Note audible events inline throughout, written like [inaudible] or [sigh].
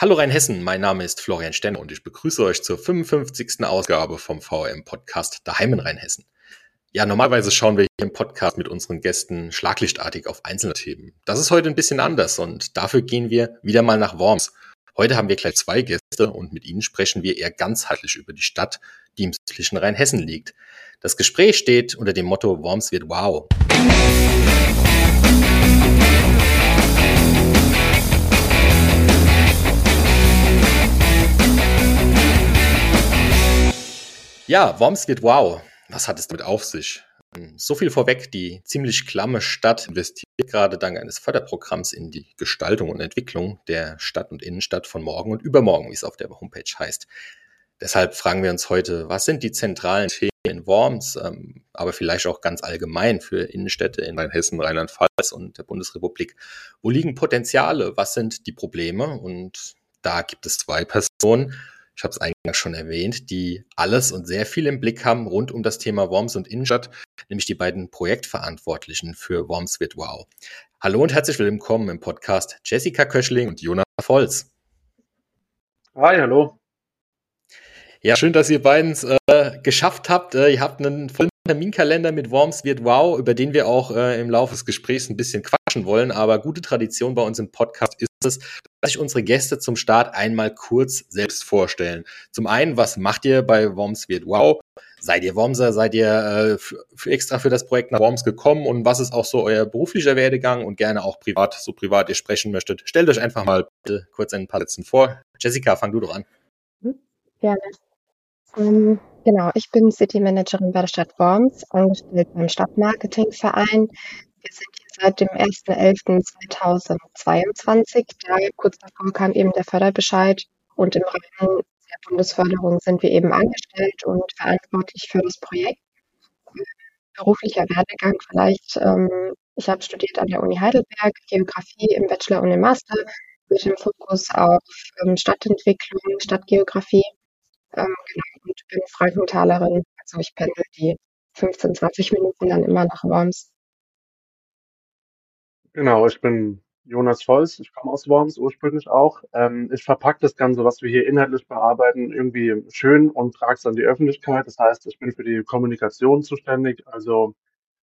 Hallo Rheinhessen, mein Name ist Florian Stenner und ich begrüße euch zur 55. Ausgabe vom VM-Podcast Daheim in Rheinhessen. Ja, normalerweise schauen wir hier im Podcast mit unseren Gästen schlaglichtartig auf einzelne Themen. Das ist heute ein bisschen anders und dafür gehen wir wieder mal nach Worms. Heute haben wir gleich zwei Gäste und mit ihnen sprechen wir eher ganzheitlich über die Stadt, die im südlichen Rheinhessen liegt. Das Gespräch steht unter dem Motto Worms wird wow. Ja, Worms wird wow. Was hat es damit auf sich? Ähm, so viel vorweg, die ziemlich klamme Stadt investiert gerade dank eines Förderprogramms in die Gestaltung und Entwicklung der Stadt und Innenstadt von morgen und übermorgen, wie es auf der Homepage heißt. Deshalb fragen wir uns heute, was sind die zentralen Themen in Worms, ähm, aber vielleicht auch ganz allgemein für Innenstädte in Rheinhessen, Rheinland-Pfalz und der Bundesrepublik. Wo liegen Potenziale? Was sind die Probleme? Und da gibt es zwei Personen, ich habe es eingangs schon erwähnt, die alles und sehr viel im Blick haben rund um das Thema Worms und Innenstadt, nämlich die beiden Projektverantwortlichen für Worms wird wow. Hallo und herzlich willkommen im Podcast Jessica Köschling und Jonas Volz. Hi, hallo. Ja, schön, dass ihr beiden es äh, geschafft habt. Äh, ihr habt einen vollen Terminkalender mit Worms wird wow, über den wir auch äh, im Laufe des Gesprächs ein bisschen quatschen wollen. Aber gute Tradition bei uns im Podcast ist es, dass sich unsere Gäste zum Start einmal kurz selbst vorstellen. Zum einen, was macht ihr bei Worms wird wow? Seid ihr Wormser? Seid ihr äh, für, extra für das Projekt nach Worms gekommen? Und was ist auch so euer beruflicher Werdegang und gerne auch privat, so privat ihr sprechen möchtet? Stellt euch einfach mal bitte kurz in ein paar Sätzen vor. Jessica, fang du doch an. Gerne. Ähm, genau, ich bin City Managerin bei der Stadt Worms, angestellt beim Stadtmarketingverein. Wir sind hier seit dem 1.11.2022. Da kurz davor kam eben der Förderbescheid und im Rahmen der Bundesförderung sind wir eben angestellt und verantwortlich für das Projekt. Beruflicher Werdegang vielleicht. Ähm, ich habe studiert an der Uni Heidelberg, Geografie im Bachelor und im Master mit dem Fokus auf ähm, Stadtentwicklung, Stadtgeografie ähm, genau, bin Frankentalerin. Also ich pendel die 15, 20 Minuten dann immer nach Worms. Genau, ich bin Jonas Volz. Ich komme aus Worms ursprünglich auch. Ähm, ich verpacke das Ganze, was wir hier inhaltlich bearbeiten, irgendwie schön und trage es an die Öffentlichkeit. Das heißt, ich bin für die Kommunikation zuständig, also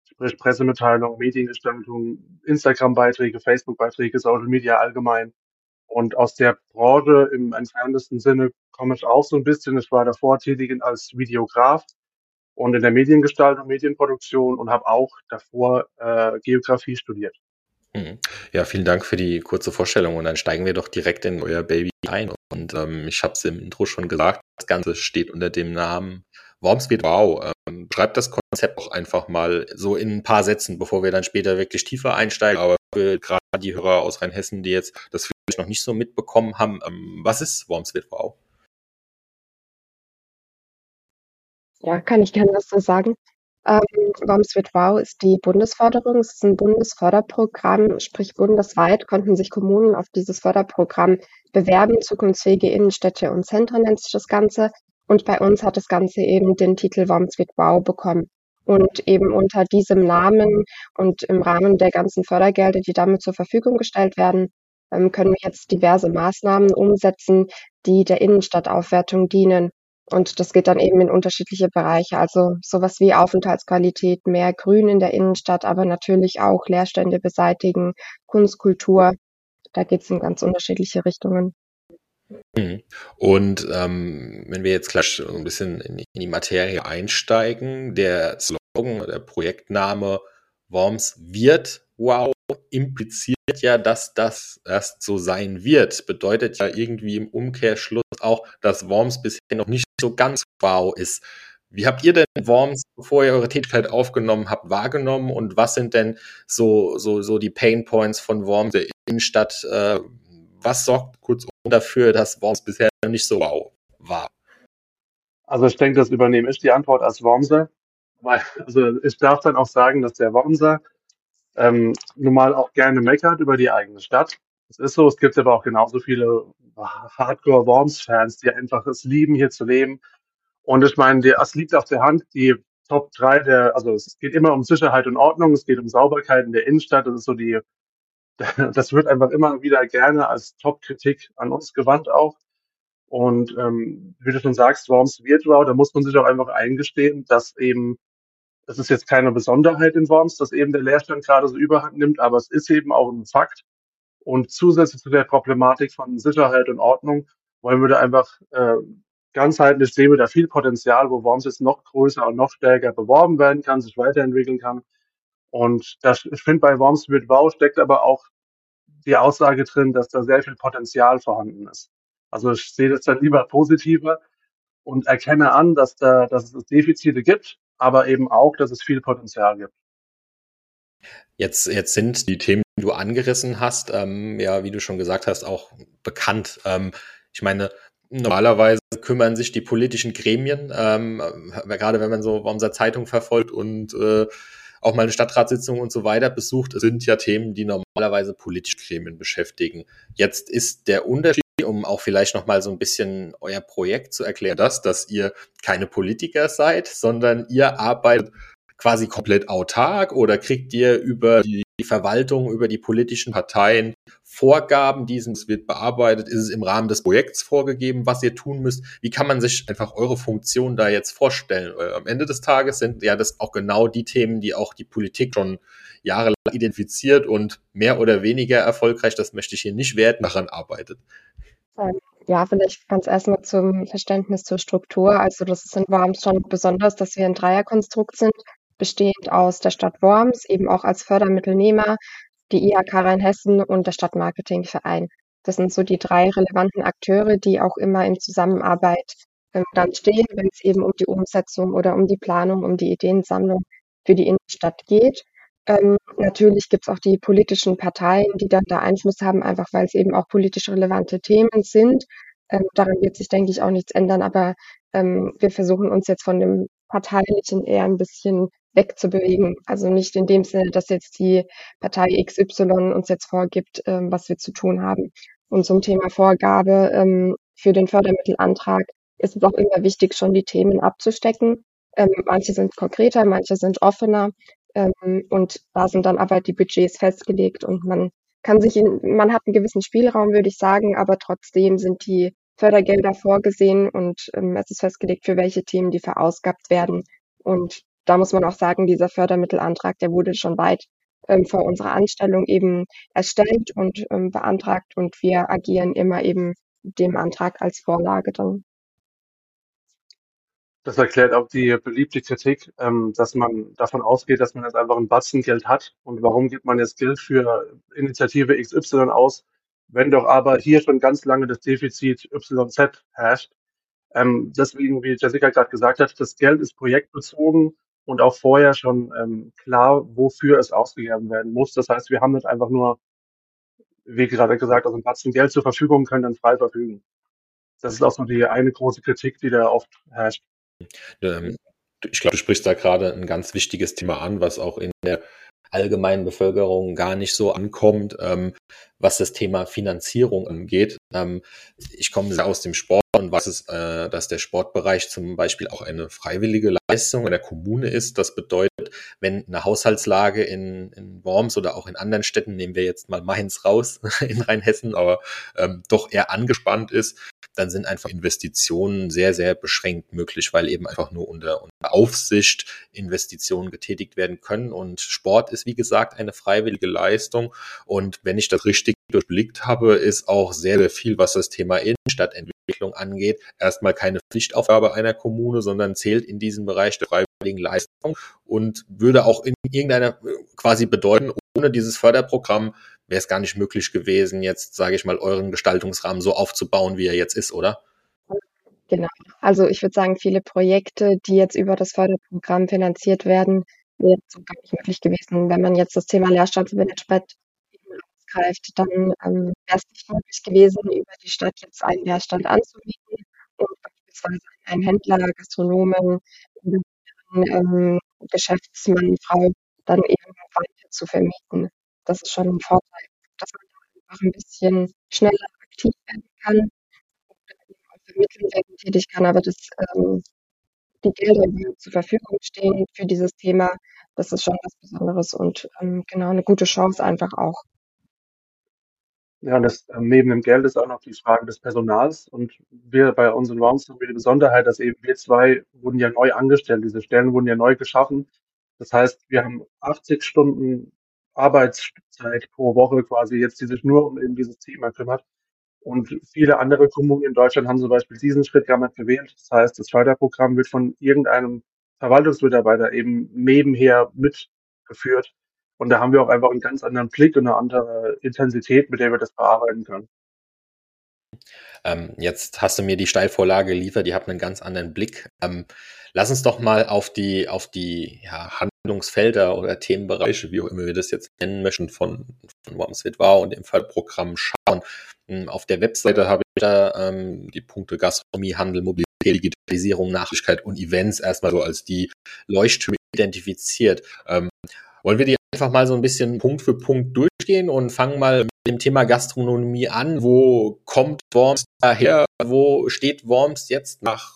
sprich Pressemitteilung, Mediengestaltung, Instagram-Beiträge, Facebook-Beiträge, Social Media allgemein. Und aus der Branche im entferntesten Sinne komme ich auch so ein bisschen. Ich war davor tätig als Videograf und in der Mediengestaltung, Medienproduktion und habe auch davor äh, Geografie studiert. Mhm. Ja, vielen Dank für die kurze Vorstellung und dann steigen wir doch direkt in euer Baby ein. Und ähm, ich habe es im Intro schon gesagt, das Ganze steht unter dem Namen Worms wird wow. Ähm, schreibt das Konzept auch einfach mal so in ein paar Sätzen, bevor wir dann später wirklich tiefer einsteigen. Aber für gerade die Hörer aus Rheinhessen, die jetzt das noch nicht so mitbekommen haben, ähm, was ist Worms wow? Ja, kann ich gerne was so sagen. Ähm, Worms wird wow ist die Bundesförderung. Es ist ein Bundesförderprogramm, sprich bundesweit konnten sich Kommunen auf dieses Förderprogramm bewerben. Zukunftsfähige Innenstädte und Zentren nennt sich das Ganze. Und bei uns hat das Ganze eben den Titel Worms wird wow bekommen. Und eben unter diesem Namen und im Rahmen der ganzen Fördergelder, die damit zur Verfügung gestellt werden, können wir jetzt diverse Maßnahmen umsetzen, die der Innenstadtaufwertung dienen. Und das geht dann eben in unterschiedliche Bereiche, also sowas wie Aufenthaltsqualität, mehr Grün in der Innenstadt, aber natürlich auch Leerstände beseitigen, Kunstkultur. Da geht es in ganz unterschiedliche Richtungen. Mhm. Und ähm, wenn wir jetzt gleich ein bisschen in die Materie einsteigen, der Slogan, der Projektname Worms wird wow impliziert ja, dass das erst so sein wird. Bedeutet ja irgendwie im Umkehrschluss auch, dass Worms bisher noch nicht so ganz wow ist. Wie habt ihr denn Worms, bevor ihr eure Tätigkeit aufgenommen habt, wahrgenommen und was sind denn so, so, so die Pain Points von Worms der Innenstadt? Äh, was sorgt kurzum dafür, dass Worms bisher noch nicht so wow war? Also ich denke, das übernehme ich die Antwort als Wormser. Weil, also ich darf dann auch sagen, dass der Wormser ähm, nun mal auch gerne meckert über die eigene Stadt. Es ist so, es gibt aber auch genauso viele Hardcore-Worms-Fans, die einfach es lieben, hier zu leben. Und ich meine, es liegt auf der Hand, die Top 3 der, also es geht immer um Sicherheit und Ordnung, es geht um Sauberkeit in der Innenstadt, das ist so die, [laughs] das wird einfach immer wieder gerne als Top-Kritik an uns gewandt auch. Und ähm, wie du schon sagst, Worms wird wow, da muss man sich auch einfach eingestehen, dass eben, das ist jetzt keine Besonderheit in Worms, dass eben der Leerstand gerade so überhand nimmt, aber es ist eben auch ein Fakt. Und zusätzlich zu der Problematik von Sicherheit und Ordnung wollen wir da einfach äh, ganzheitlich sehen wir da viel Potenzial, wo Worms jetzt noch größer und noch stärker beworben werden kann, sich weiterentwickeln kann. Und das, ich finde, bei Worms wird wow steckt aber auch die Aussage drin, dass da sehr viel Potenzial vorhanden ist. Also ich sehe das dann lieber positiver und erkenne an, dass da, dass es Defizite gibt, aber eben auch, dass es viel Potenzial gibt. Jetzt, jetzt sind die Themen, die du angerissen hast, ähm, ja, wie du schon gesagt hast, auch bekannt. Ähm, ich meine, normalerweise kümmern sich die politischen Gremien, ähm, gerade wenn man so unsere Zeitung verfolgt und äh, auch mal eine Stadtratssitzung und so weiter besucht, sind ja Themen, die normalerweise politische Gremien beschäftigen. Jetzt ist der Unterschied, um auch vielleicht noch mal so ein bisschen euer Projekt zu erklären, das, dass ihr keine Politiker seid, sondern ihr arbeitet quasi komplett autark oder kriegt ihr über die Verwaltung, über die politischen Parteien Vorgaben, dieses wird bearbeitet, ist es im Rahmen des Projekts vorgegeben, was ihr tun müsst? Wie kann man sich einfach eure Funktion da jetzt vorstellen? Am Ende des Tages sind ja das auch genau die Themen, die auch die Politik schon jahrelang identifiziert und mehr oder weniger erfolgreich, das möchte ich hier nicht werten, daran arbeitet. Ja, vielleicht ganz erstmal zum Verständnis zur Struktur. Also das ist in Worms schon besonders, dass wir ein Dreierkonstrukt sind, bestehend aus der Stadt Worms, eben auch als Fördermittelnehmer, die IHK Rheinhessen und der Stadtmarketingverein. Das sind so die drei relevanten Akteure, die auch immer in Zusammenarbeit ähm, dann stehen, wenn es eben um die Umsetzung oder um die Planung, um die Ideensammlung für die Innenstadt geht. Ähm, natürlich gibt es auch die politischen Parteien, die dann da Einfluss haben, einfach weil es eben auch politisch relevante Themen sind. Ähm, daran wird sich, denke ich, auch nichts ändern, aber ähm, wir versuchen uns jetzt von dem Parteilichen eher ein bisschen wegzubewegen. Also nicht in dem Sinne, dass jetzt die Partei XY uns jetzt vorgibt, ähm, was wir zu tun haben. Und zum Thema Vorgabe ähm, für den Fördermittelantrag ist es auch immer wichtig, schon die Themen abzustecken. Ähm, manche sind konkreter, manche sind offener. Ähm, und da sind dann aber die Budgets festgelegt und man kann sich in, man hat einen gewissen Spielraum, würde ich sagen, aber trotzdem sind die Fördergelder vorgesehen und ähm, es ist festgelegt, für welche Themen die verausgabt werden. Und da muss man auch sagen, dieser Fördermittelantrag, der wurde schon weit ähm, vor unserer Anstellung eben erstellt und ähm, beantragt und wir agieren immer eben dem Antrag als Vorlage dann. Das erklärt auch die beliebte Kritik, ähm, dass man davon ausgeht, dass man jetzt einfach ein Batzen Geld hat. Und warum gibt man jetzt Geld für Initiative XY aus, wenn doch aber hier schon ganz lange das Defizit YZ herrscht? Ähm, deswegen, wie Jessica gerade gesagt hat, das Geld ist projektbezogen und auch vorher schon ähm, klar, wofür es ausgegeben werden muss. Das heißt, wir haben nicht einfach nur, wie gerade gesagt, also ein Batzen Geld zur Verfügung, können dann frei verfügen. Das ist auch so die eine große Kritik, die da oft herrscht. Ähm, ich glaube, du sprichst da gerade ein ganz wichtiges Thema an, was auch in der allgemeinen Bevölkerung gar nicht so ankommt, ähm, was das Thema Finanzierung angeht. Ähm, ich komme aus dem Sport und was ist, äh, dass der Sportbereich zum Beispiel auch eine freiwillige Leistung in der Kommune ist. Das bedeutet, wenn eine Haushaltslage in, in Worms oder auch in anderen Städten, nehmen wir jetzt mal Mainz raus [laughs] in Rheinhessen, aber ähm, doch eher angespannt ist, dann sind einfach Investitionen sehr, sehr beschränkt möglich, weil eben einfach nur unter, unter Aufsicht Investitionen getätigt werden können. Und Sport ist, wie gesagt, eine freiwillige Leistung. Und wenn ich das richtig durchblickt habe, ist auch sehr, sehr viel, was das Thema Innenstadtentwicklung angeht, erstmal keine Pflichtaufgabe einer Kommune, sondern zählt in diesem Bereich der freiwilligen Leistung und würde auch in irgendeiner quasi bedeuten, ohne dieses Förderprogramm wäre es gar nicht möglich gewesen, jetzt, sage ich mal, euren Gestaltungsrahmen so aufzubauen, wie er jetzt ist, oder? Genau. Also ich würde sagen, viele Projekte, die jetzt über das Förderprogramm finanziert werden, wäre so gar nicht möglich gewesen. Wenn man jetzt das Thema Leerstandsmanagement aufgreift, dann ähm, wäre es nicht möglich gewesen, über die Stadt jetzt einen Leerstand anzubieten und beispielsweise einen Händler, Gastronomen, ähm, Geschäftsmann, Frau dann eben weiter zu vermieten. Das ist schon ein Vorteil, dass man einfach ein bisschen schneller aktiv werden kann vermitteln werden tätig kann, aber das, ähm, die Gelder überhaupt zur Verfügung stehen für dieses Thema, das ist schon was Besonderes und ähm, genau eine gute Chance einfach auch. Ja, und das ähm, neben dem Geld ist auch noch die Frage des Personals. Und wir bei unseren Rounds haben wir die Besonderheit, dass eben wir zwei wurden ja neu angestellt. Diese Stellen wurden ja neu geschaffen. Das heißt, wir haben 80 Stunden Arbeitszeit pro Woche quasi jetzt, die sich nur um eben dieses Thema kümmert. Und viele andere Kommunen in Deutschland haben zum Beispiel diesen Schritt gar nicht gewählt. Das heißt, das Förderprogramm wird von irgendeinem Verwaltungsmitarbeiter eben nebenher mitgeführt. Und da haben wir auch einfach einen ganz anderen Blick und eine andere Intensität, mit der wir das bearbeiten können. Ähm, jetzt hast du mir die Steilvorlage geliefert, ihr habt einen ganz anderen Blick. Ähm, lass uns doch mal auf die, auf die ja, Handlungsfelder oder Themenbereiche, wie auch immer wir das jetzt nennen möchten, von, von Worms with Wow und dem Fallprogramm schauen. Ähm, auf der Webseite habe ich da ähm, die Punkte Gastronomie, Handel, Mobilität, Digitalisierung, Nachrichtigkeit und Events erstmal so als die Leuchttürme identifiziert. Ähm, wollen wir die einfach mal so ein bisschen Punkt für Punkt durchgehen und fangen mal mit dem Thema Gastronomie an. Wo kommt Worms daher? Wo steht Worms jetzt nach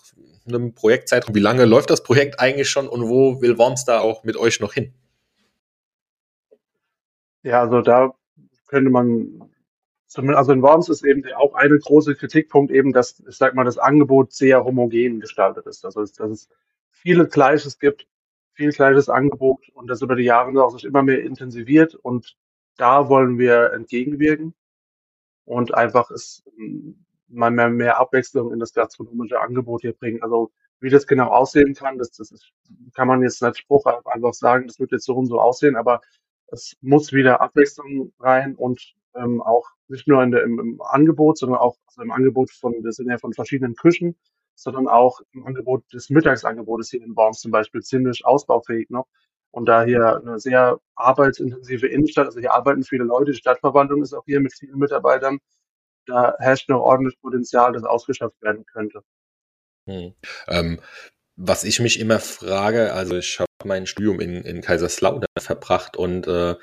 einem Projektzeitraum? Wie lange läuft das Projekt eigentlich schon und wo will Worms da auch mit euch noch hin? Ja, also da könnte man also in Worms ist eben auch ein großer Kritikpunkt eben, dass, ich sag mal, das Angebot sehr homogen gestaltet ist. Also, dass es viele Gleiches gibt viel gleiches Angebot und das über die Jahre auch sich immer mehr intensiviert und da wollen wir entgegenwirken und einfach es ähm, mal mehr, mehr Abwechslung in das gastronomische Angebot hier bringen. Also wie das genau aussehen kann, das, das ist, kann man jetzt nicht Spruch einfach sagen, das wird jetzt so und so aussehen, aber es muss wieder Abwechslung rein und ähm, auch nicht nur in der, im, im Angebot, sondern auch also im Angebot von, das sind ja von verschiedenen Küchen, sondern auch im Angebot des Mittagsangebotes hier in Worms zum Beispiel ziemlich ausbaufähig noch. Und da hier eine sehr arbeitsintensive Innenstadt, also hier arbeiten viele Leute, die Stadtverwaltung ist auch hier mit vielen Mitarbeitern, da herrscht noch ordentlich Potenzial, das ausgeschöpft werden könnte. Hm. Ähm, was ich mich immer frage, also ich habe mein Studium in, in Kaiserslautern verbracht und äh,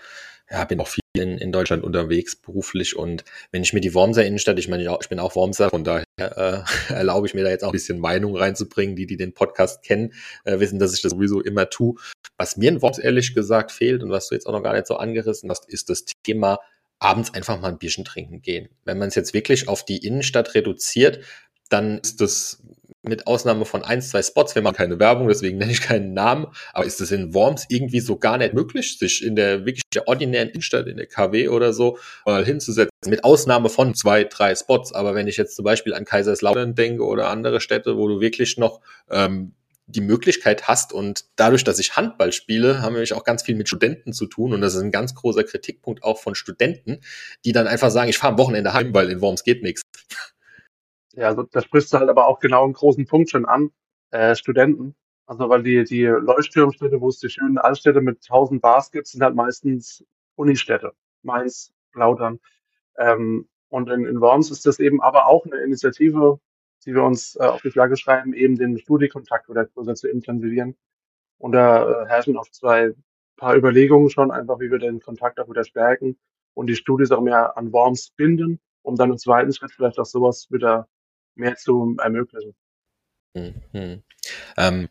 ja, bin auch viel in, in Deutschland unterwegs beruflich und wenn ich mir die Wormser Innenstadt, ich meine, ich bin auch Wormser, von daher äh, [laughs] erlaube ich mir da jetzt auch ein bisschen Meinung reinzubringen. Die, die den Podcast kennen, äh, wissen, dass ich das sowieso immer tue. Was mir in Worms ehrlich gesagt fehlt und was du jetzt auch noch gar nicht so angerissen hast, ist das Thema abends einfach mal ein Bierchen trinken gehen. Wenn man es jetzt wirklich auf die Innenstadt reduziert, dann ist das mit Ausnahme von ein, zwei Spots, wir machen keine Werbung, deswegen nenne ich keinen Namen, aber ist es in Worms irgendwie so gar nicht möglich, sich in der wirklich der ordinären Innenstadt, in der KW oder so, mal hinzusetzen, mit Ausnahme von zwei, drei Spots, aber wenn ich jetzt zum Beispiel an Kaiserslautern denke oder andere Städte, wo du wirklich noch ähm, die Möglichkeit hast und dadurch, dass ich Handball spiele, haben wir nämlich auch ganz viel mit Studenten zu tun. Und das ist ein ganz großer Kritikpunkt auch von Studenten, die dann einfach sagen, ich fahre am Wochenende heim, weil in Worms geht nichts. Ja, also da sprichst du halt aber auch genau einen großen Punkt schon an, äh, Studenten. Also weil die, die Leuchtturmstädte, wo es die schönen Altstädte mit tausend Bars gibt, sind halt meistens Unistädte. Mainz, Lautern. Ähm, und in, in Worms ist das eben aber auch eine Initiative, die wir uns äh, auf die Flagge schreiben, eben den Studiekontakt wieder größer zu intensivieren. Und da äh, herrschen auch zwei paar Überlegungen schon, einfach wie wir den Kontakt auch wieder stärken und die Studis auch mehr an Worms binden, um dann im zweiten Schritt vielleicht auch sowas wieder mehr zu ermöglichen. Mhm. Ähm,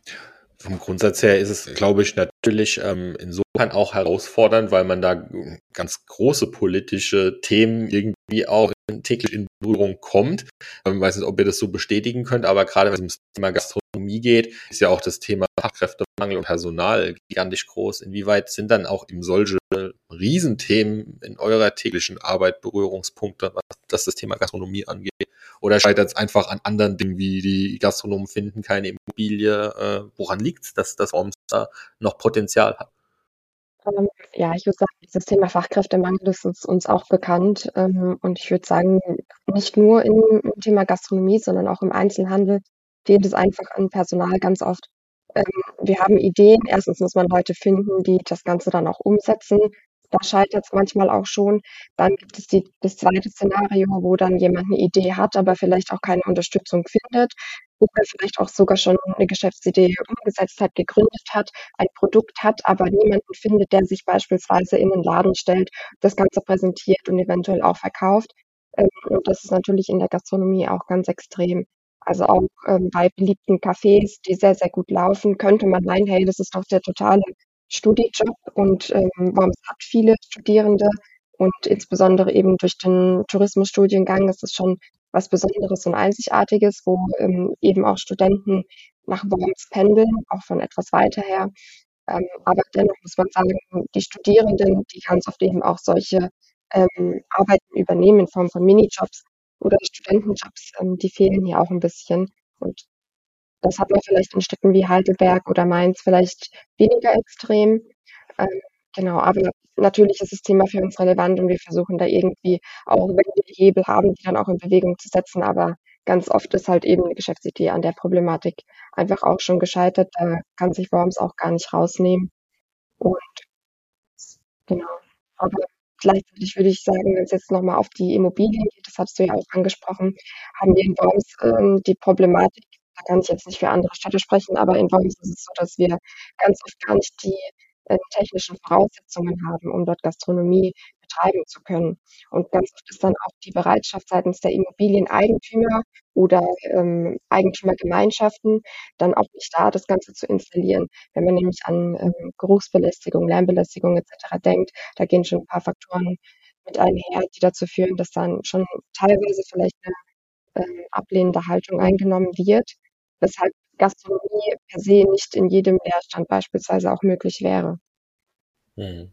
vom Grundsatz her ist es, glaube ich, natürlich ähm, insofern auch herausfordernd, weil man da ganz große politische Themen irgendwie auch täglich in Berührung kommt. Ich weiß nicht, ob ihr das so bestätigen könnt, aber gerade wenn es ums Thema Gastronomie geht, ist ja auch das Thema Fachkräftemangel und Personal gigantisch groß. Inwieweit sind dann auch eben solche Riesenthemen in eurer täglichen Arbeit Berührungspunkte, was das Thema Gastronomie angeht? Oder scheitert es einfach an anderen Dingen, wie die Gastronomen finden keine Immobilie? Äh, woran liegt es, dass das da noch Potenzial hat? Ähm, ja, ich würde sagen, dieses Thema Fachkräftemangel ist uns, uns auch bekannt. Ähm, und ich würde sagen, nicht nur im, im, Thema Gastronomie, sondern auch im Einzelhandel fehlt es einfach an Personal ganz oft. Ähm, wir haben Ideen. Erstens muss man Leute finden, die das Ganze dann auch umsetzen. Da scheitert es manchmal auch schon. Dann gibt es die, das zweite Szenario, wo dann jemand eine Idee hat, aber vielleicht auch keine Unterstützung findet oder vielleicht auch sogar schon eine Geschäftsidee umgesetzt hat, gegründet hat, ein Produkt hat, aber niemanden findet, der sich beispielsweise in den Laden stellt, das Ganze präsentiert und eventuell auch verkauft. Ähm, und das ist natürlich in der Gastronomie auch ganz extrem. Also auch ähm, bei beliebten Cafés, die sehr, sehr gut laufen, könnte man meinen, hey, das ist doch der totale Studijob und ähm, Worms hat viele Studierende Und insbesondere eben durch den Tourismusstudiengang ist es schon was Besonderes und Einzigartiges, wo ähm, eben auch Studenten nach Worms pendeln, auch von etwas weiter her. Ähm, aber dennoch muss man sagen, die Studierenden, die ganz oft eben auch solche ähm, Arbeiten übernehmen in Form von Minijobs oder Studentenjobs, ähm, die fehlen hier auch ein bisschen. Und das hat man vielleicht in Städten wie Heidelberg oder Mainz vielleicht weniger extrem. Ähm, genau, aber natürlich ist das Thema für uns relevant und wir versuchen da irgendwie auch, wenn wir Hebel haben, die dann auch in Bewegung zu setzen. Aber ganz oft ist halt eben eine Geschäftsidee an der Problematik einfach auch schon gescheitert. Da kann sich Worms auch gar nicht rausnehmen. Und genau. Aber gleichzeitig würde ich sagen, wenn es jetzt nochmal auf die Immobilien geht, das hast du ja auch angesprochen, haben wir in Worms ähm, die Problematik, da kann ich jetzt nicht für andere Städte sprechen, aber in Worms ist es so, dass wir ganz oft gar nicht die äh, technischen Voraussetzungen haben, um dort Gastronomie betreiben zu können. Und ganz oft ist dann auch die Bereitschaft seitens der Immobilieneigentümer oder ähm, Eigentümergemeinschaften dann auch nicht da, das Ganze zu installieren. Wenn man nämlich an ähm, Geruchsbelästigung, Lärmbelästigung etc. denkt, da gehen schon ein paar Faktoren mit einher, die dazu führen, dass dann schon teilweise vielleicht eine ähm, ablehnende Haltung eingenommen wird, weshalb Gastronomie per se nicht in jedem Leerstand beispielsweise auch möglich wäre. Mhm.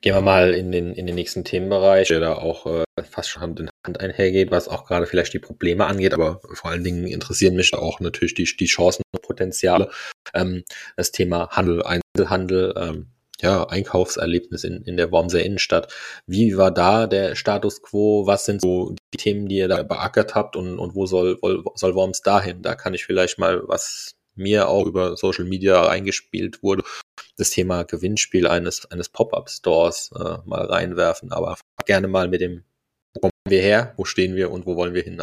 Gehen wir mal in den, in den nächsten Themenbereich, der da auch äh, fast schon Hand in Hand einhergeht, was auch gerade vielleicht die Probleme angeht, aber vor allen Dingen interessieren mich auch natürlich die, die Chancen und Potenziale. Ähm, das Thema Handel, Einzelhandel, ähm, ja, Einkaufserlebnis in, in der Wormser Innenstadt. Wie war da der Status quo? Was sind so die Themen, die ihr da beackert habt und, und wo soll, soll Worms dahin? Da kann ich vielleicht mal, was mir auch über Social Media eingespielt wurde, das Thema Gewinnspiel eines, eines Pop-Up-Stores äh, mal reinwerfen. Aber gerne mal mit dem, wo kommen wir her, wo stehen wir und wo wollen wir hin?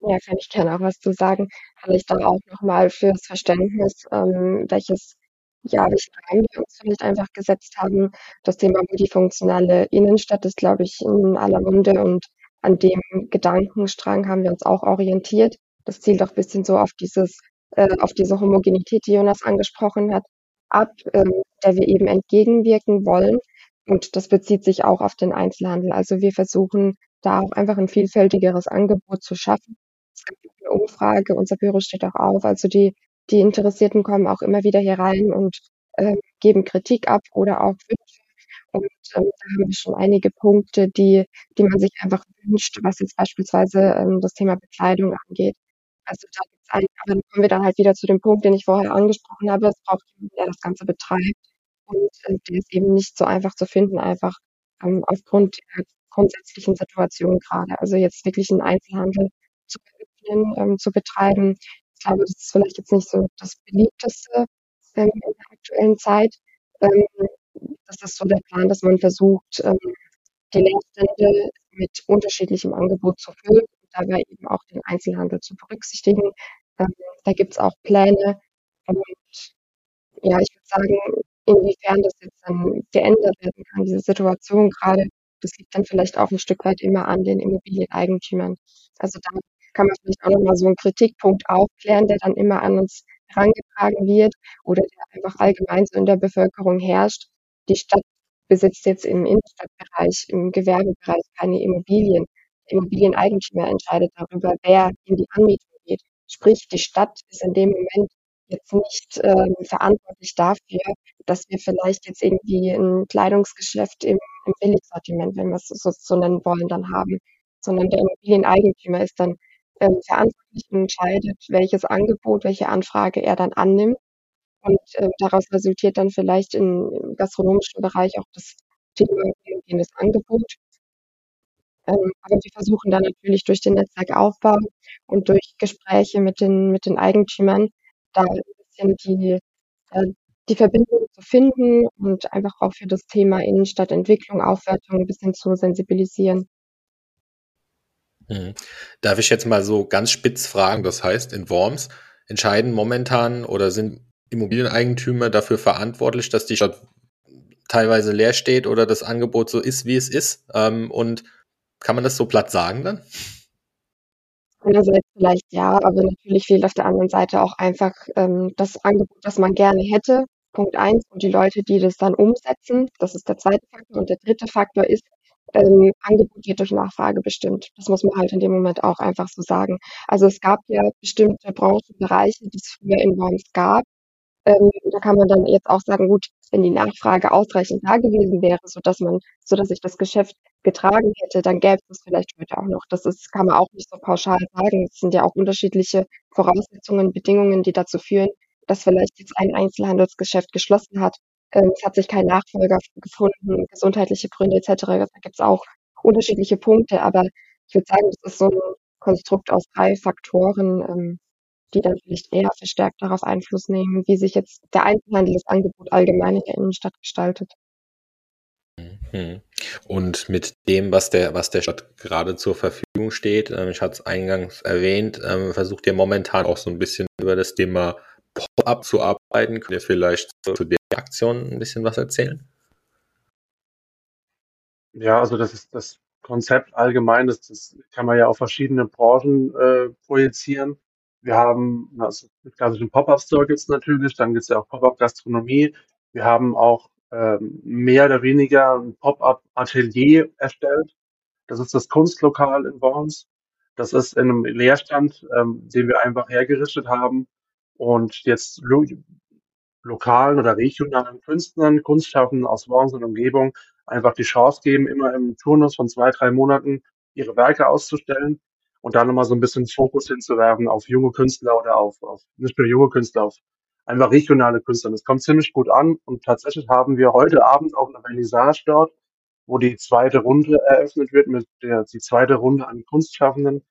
Ja, kann ich gerne auch was zu sagen. Kann ich dann auch nochmal fürs Verständnis, ähm, welches ja, welchen Rahmen wir uns vielleicht einfach gesetzt haben. Das Thema multifunktionale Innenstadt ist, glaube ich, in aller Munde und an dem Gedankenstrang haben wir uns auch orientiert. Das zielt auch ein bisschen so auf dieses, äh, auf diese Homogenität, die Jonas angesprochen hat, ab, ähm, der wir eben entgegenwirken wollen. Und das bezieht sich auch auf den Einzelhandel. Also wir versuchen da auch einfach ein vielfältigeres Angebot zu schaffen. Es gibt eine Umfrage, unser Büro steht auch auf. Also die die Interessierten kommen auch immer wieder hier rein und äh, geben Kritik ab oder auch Wünsche. Und ähm, da haben wir schon einige Punkte, die, die man sich einfach wünscht, was jetzt beispielsweise ähm, das Thema Bekleidung angeht. Also da gibt's ein, aber dann kommen wir dann halt wieder zu dem Punkt, den ich vorher angesprochen habe. Es braucht jemanden, der das Ganze betreibt. Und äh, der ist eben nicht so einfach zu finden, einfach ähm, aufgrund der grundsätzlichen Situation gerade. Also jetzt wirklich einen Einzelhandel zu eröffnen, ähm, zu betreiben, glaube, das ist vielleicht jetzt nicht so das beliebteste ähm, in der aktuellen Zeit. Ähm, das ist so der Plan, dass man versucht, ähm, die Leerstände mit unterschiedlichem Angebot zu füllen und dabei eben auch den Einzelhandel zu berücksichtigen. Ähm, da gibt es auch Pläne. Und ja, ich würde sagen, inwiefern das jetzt dann geändert werden kann, diese Situation gerade, das liegt dann vielleicht auch ein Stück weit immer an den Immobilieneigentümern. Also da kann man vielleicht auch nochmal so einen Kritikpunkt aufklären, der dann immer an uns herangetragen wird oder der einfach allgemein so in der Bevölkerung herrscht. Die Stadt besitzt jetzt im Innenstadtbereich, im Gewerbebereich keine Immobilien. Der Immobilieneigentümer entscheidet darüber, wer in die Anmietung geht. Sprich, die Stadt ist in dem Moment jetzt nicht ähm, verantwortlich dafür, dass wir vielleicht jetzt irgendwie ein Kleidungsgeschäft im, im Billigsortiment, wenn wir es so, so nennen wollen, dann haben, sondern der Immobilieneigentümer ist dann ähm, verantwortlich entscheidet, welches Angebot, welche Anfrage er dann annimmt. Und ähm, daraus resultiert dann vielleicht im, gastronomischen Bereich auch das Thema homogenes Angebot. Ähm, aber wir versuchen dann natürlich durch den Netzwerkaufbau und durch Gespräche mit den, mit den Eigentümern da ein bisschen die, äh, die Verbindung zu finden und einfach auch für das Thema Innenstadtentwicklung, Aufwertung ein bisschen zu sensibilisieren. Mhm. Darf ich jetzt mal so ganz spitz fragen, das heißt, in Worms entscheiden momentan oder sind Immobilieneigentümer dafür verantwortlich, dass die Stadt teilweise leer steht oder das Angebot so ist, wie es ist? Ähm, und kann man das so platt sagen dann? Einerseits vielleicht ja, aber natürlich fehlt auf der anderen Seite auch einfach ähm, das Angebot, das man gerne hätte. Punkt eins und die Leute, die das dann umsetzen, das ist der zweite Faktor. Und der dritte Faktor ist, ähm, Angebot wird durch Nachfrage bestimmt. Das muss man halt in dem Moment auch einfach so sagen. Also es gab ja bestimmte Branchenbereiche, die es früher in Worms gab. Ähm, da kann man dann jetzt auch sagen, gut, wenn die Nachfrage ausreichend da gewesen wäre, so dass man, so dass sich das Geschäft getragen hätte, dann gäbe es vielleicht heute auch noch. Das ist, kann man auch nicht so pauschal sagen. Es sind ja auch unterschiedliche Voraussetzungen, Bedingungen, die dazu führen, dass vielleicht jetzt ein Einzelhandelsgeschäft geschlossen hat. Ähm, es hat sich kein Nachfolger gefunden, gesundheitliche Gründe etc. Da gibt es auch unterschiedliche Punkte, aber ich würde sagen, das ist so ein Konstrukt aus drei Faktoren, ähm, die dann vielleicht eher verstärkt darauf Einfluss nehmen, wie sich jetzt der Einzelhandel das Angebot allgemein in der Innenstadt gestaltet. Mhm. Und mit dem, was der, was der Stadt gerade zur Verfügung steht, ähm, ich hatte es eingangs erwähnt, ähm, versucht ihr momentan auch so ein bisschen über das Thema Pop-up zu arbeiten. Könnt ihr vielleicht zu der Aktion ein bisschen was erzählen? Ja, also das ist das Konzept allgemein, das, das kann man ja auf verschiedene Branchen äh, projizieren. Wir haben also klassischen Pop-up-Store natürlich, dann gibt es ja auch Pop-up-Gastronomie. Wir haben auch ähm, mehr oder weniger ein Pop-up-Atelier erstellt. Das ist das Kunstlokal in Worms. Das ist in einem Leerstand, ähm, den wir einfach hergerichtet haben und jetzt lo lokalen oder regionalen Künstlern, Kunstschaffenden aus Worms und Umgebung einfach die Chance geben, immer im Turnus von zwei, drei Monaten ihre Werke auszustellen und da nochmal so ein bisschen Fokus hinzuwerfen auf junge Künstler oder auf, auf nicht nur junge Künstler, auf einfach regionale Künstler. Das kommt ziemlich gut an und tatsächlich haben wir heute Abend auch eine Vernissage dort, wo die zweite Runde eröffnet wird mit der die zweite Runde an Kunstschaffenden.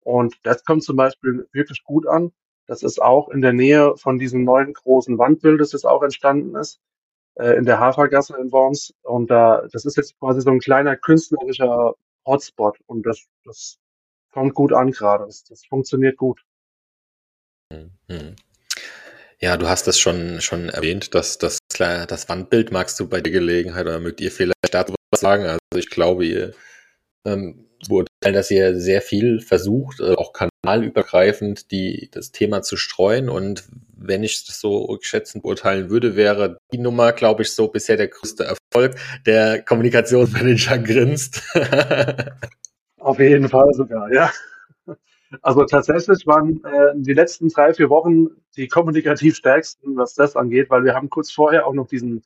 Und das kommt zum Beispiel wirklich gut an. Das ist auch in der Nähe von diesem neuen großen Wandbild, das jetzt auch entstanden ist, äh, in der Hafergasse in Worms. Und da, das ist jetzt quasi so ein kleiner künstlerischer Hotspot. Und das, das kommt gut an gerade. Das, das funktioniert gut. Mhm. Ja, du hast das schon, schon erwähnt, dass das, das Wandbild magst du bei der Gelegenheit oder mögt ihr vielleicht dazu was sagen? Also ich glaube, ihr ähm, beurteilen, dass ihr sehr viel versucht, äh, auch kanalübergreifend die, das Thema zu streuen. Und wenn ich das so schätzend beurteilen würde, wäre die Nummer, glaube ich, so bisher der größte Erfolg. Der Kommunikationsmanager grinst. [laughs] Auf jeden Fall sogar, ja. Also tatsächlich waren äh, die letzten drei, vier Wochen die kommunikativ stärksten, was das angeht, weil wir haben kurz vorher auch noch diesen,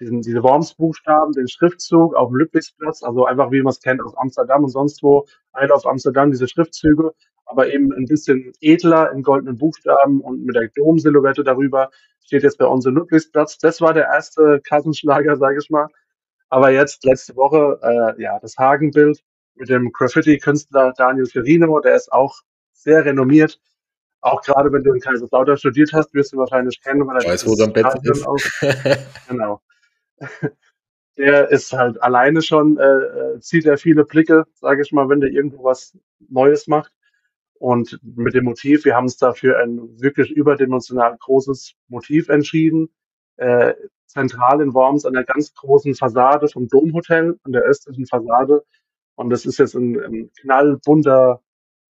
diesen diese Worms-Buchstaben, den Schriftzug auf dem Ludwigsplatz, also einfach wie man es kennt aus Amsterdam und sonst wo, Eile auf Amsterdam, diese Schriftzüge, aber eben ein bisschen edler in goldenen Buchstaben und mit der Dom-Silhouette darüber steht jetzt bei uns im Ludwigsplatz. Das war der erste Kassenschlager, sage ich mal. Aber jetzt, letzte Woche, äh, ja, das Hagenbild mit dem Graffiti-Künstler Daniel Ferrino, der ist auch sehr renommiert. Auch gerade wenn du in Kaiserslautern studiert hast, wirst du wahrscheinlich kennen, weil er weiß, wo am Bett ist. Auch, [laughs] genau. Der ist halt alleine schon, äh, äh, zieht er viele Blicke, sage ich mal, wenn der irgendwo was Neues macht. Und mit dem Motiv, wir haben uns dafür ein wirklich überdimensional großes Motiv entschieden. Äh, zentral in Worms an der ganz großen Fassade vom Domhotel, an der östlichen Fassade. Und das ist jetzt ein, ein knallbunter